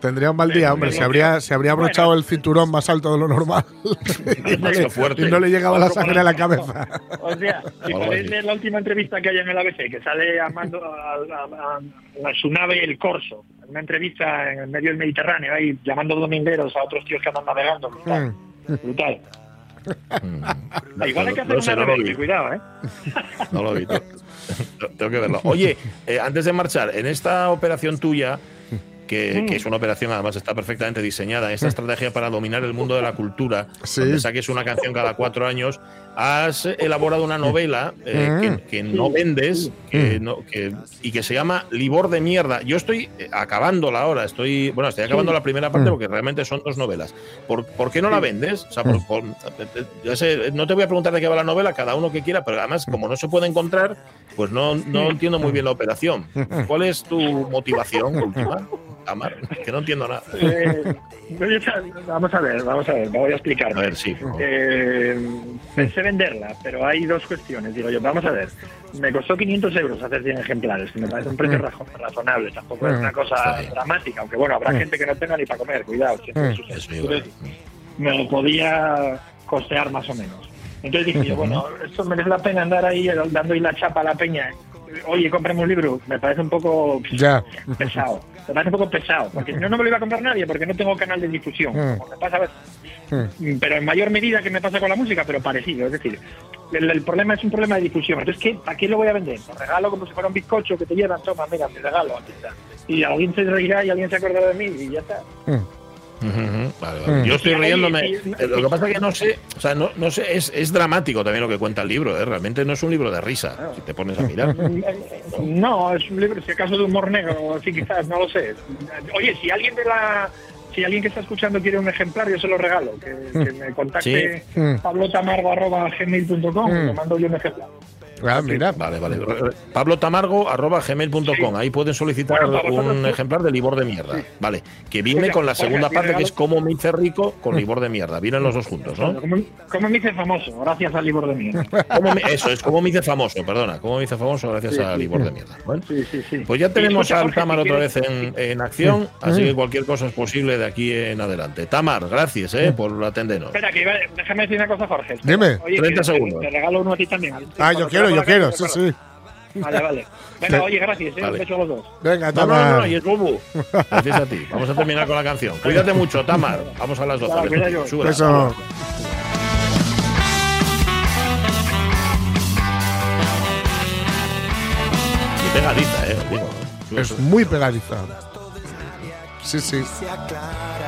Tendría un mal día, hombre. Se habría, se habría abrochado el cinturón más alto de lo normal. y, no le, Demasiado fuerte. y no le llegaba la sangre a la cabeza. O sea, si podéis leer la última entrevista que hay en el ABC, que sale armando a, a- a- a su nave El Corso, una entrevista en el medio del Mediterráneo, ahí llamando domingueros a otros tíos que andan navegando. Brutal. brutal. Mm. Igual hay que hacer No sé, una no revés, vi. cuidado, ¿eh? No lo he visto. Tengo que verlo. Oye, eh, antes de marchar, en esta operación tuya, que, que es una operación, además está perfectamente diseñada, esta estrategia para dominar el mundo de la cultura, Sí. donde saques una canción cada cuatro años, has elaborado una novela eh, que, que no vendes que no- que- y que se llama Libor de Mierda. Yo estoy eh, acabándola ahora, estoy, bueno, estoy acabando la primera parte porque realmente son dos novelas. ¿Por, por qué no la vendes? O sea, por- por- ya sé, no te voy a preguntar de qué va la novela, cada uno que quiera, pero además, como no se puede encontrar, pues no, no entiendo muy bien la operación. ¿Cuál es tu motivación última, Amar? Que no entiendo nada. Eh, vamos a ver, vamos a ver, me voy a explicar. A ver, sí. Eh, pensé venderla, pero hay dos cuestiones. Digo yo, vamos a ver. Me costó 500 euros hacer 100 ejemplares, que me parece un precio razo- razonable. Tampoco es una cosa dramática, aunque bueno, habrá gente que no tenga ni para comer. Cuidado, decir. me lo podía costear más o menos. Entonces dije yo, bueno, esto merece la pena andar ahí dando ahí la chapa a la peña. Oye, cómprame un libro. Me parece un poco Ya. pesado. Me parece un poco pesado, porque no, no me lo iba a comprar nadie, porque no tengo canal de difusión. Mm. Como me pasa a veces. Mm, Pero en mayor medida que me pasa con la música, pero parecido. Es decir, el, el problema es un problema de difusión. Entonces, ¿qué, ¿a quién lo voy a vender? Lo regalo como si fuera un bizcocho que te llevan, toma, mira, mi regalo, aquí está. Y alguien se reirá y alguien se acordará de mí y ya está. Vale, vale. Mm. Yo estoy riéndome. Lo que pasa es que no sé, o sea, no, no sé, es, es dramático también lo que cuenta el libro, ¿eh? realmente no es un libro de risa, si te pones a mirar. No, es un libro, si acaso de humor negro, sí quizás, no lo sé. Oye, si alguien de la si alguien que está escuchando quiere un ejemplar, yo se lo regalo. Que, que me contacte Sí. Mm. pablotamargo.gmail.com y le mando yo un ejemplar. Ah, mira. Vale, vale. Pablo Tamargo arroba gmail.com. Ahí pueden solicitar Bueno, vosotros, un pues. ejemplar de libor de mierda. Vale. Que viene Oiga, con la oiga, segunda mi parte que es cómo me hice rico con libor de mierda. Vienen los dos juntos, ¿no? Como me hice famoso, gracias al libro de. ¿Cómo me- eso es, cómo me hice famoso, perdona. Cómo me hice famoso gracias a libor de mierda. Bueno, Sí, sí, sí. Pues ya tenemos escucha, al Tamar otra vez en, en acción, así que cualquier cosa es posible de aquí en adelante. Tamar, gracias eh, por atendernos. Espera, que iba, déjame decir una cosa, Jorge. Dime. Oye, 30 que te- segundos. Te regalo uno a ti también. Ah, yo quiero, yo quiero, sí, sí. Vale, vale. Venga, oye, gracias. eh, Vale. Un beso a los dos. Venga, No, no, toma. no, y es Bubu. Gracias a ti. Vamos a terminar con la canción. Cuídate mucho, Tamar. Vamos a las 12. Claro, cuidado yo. Chula. Eso. Y pegadiza, eh. Digo, Es muy pegadiza. Sí, sí. se aclara.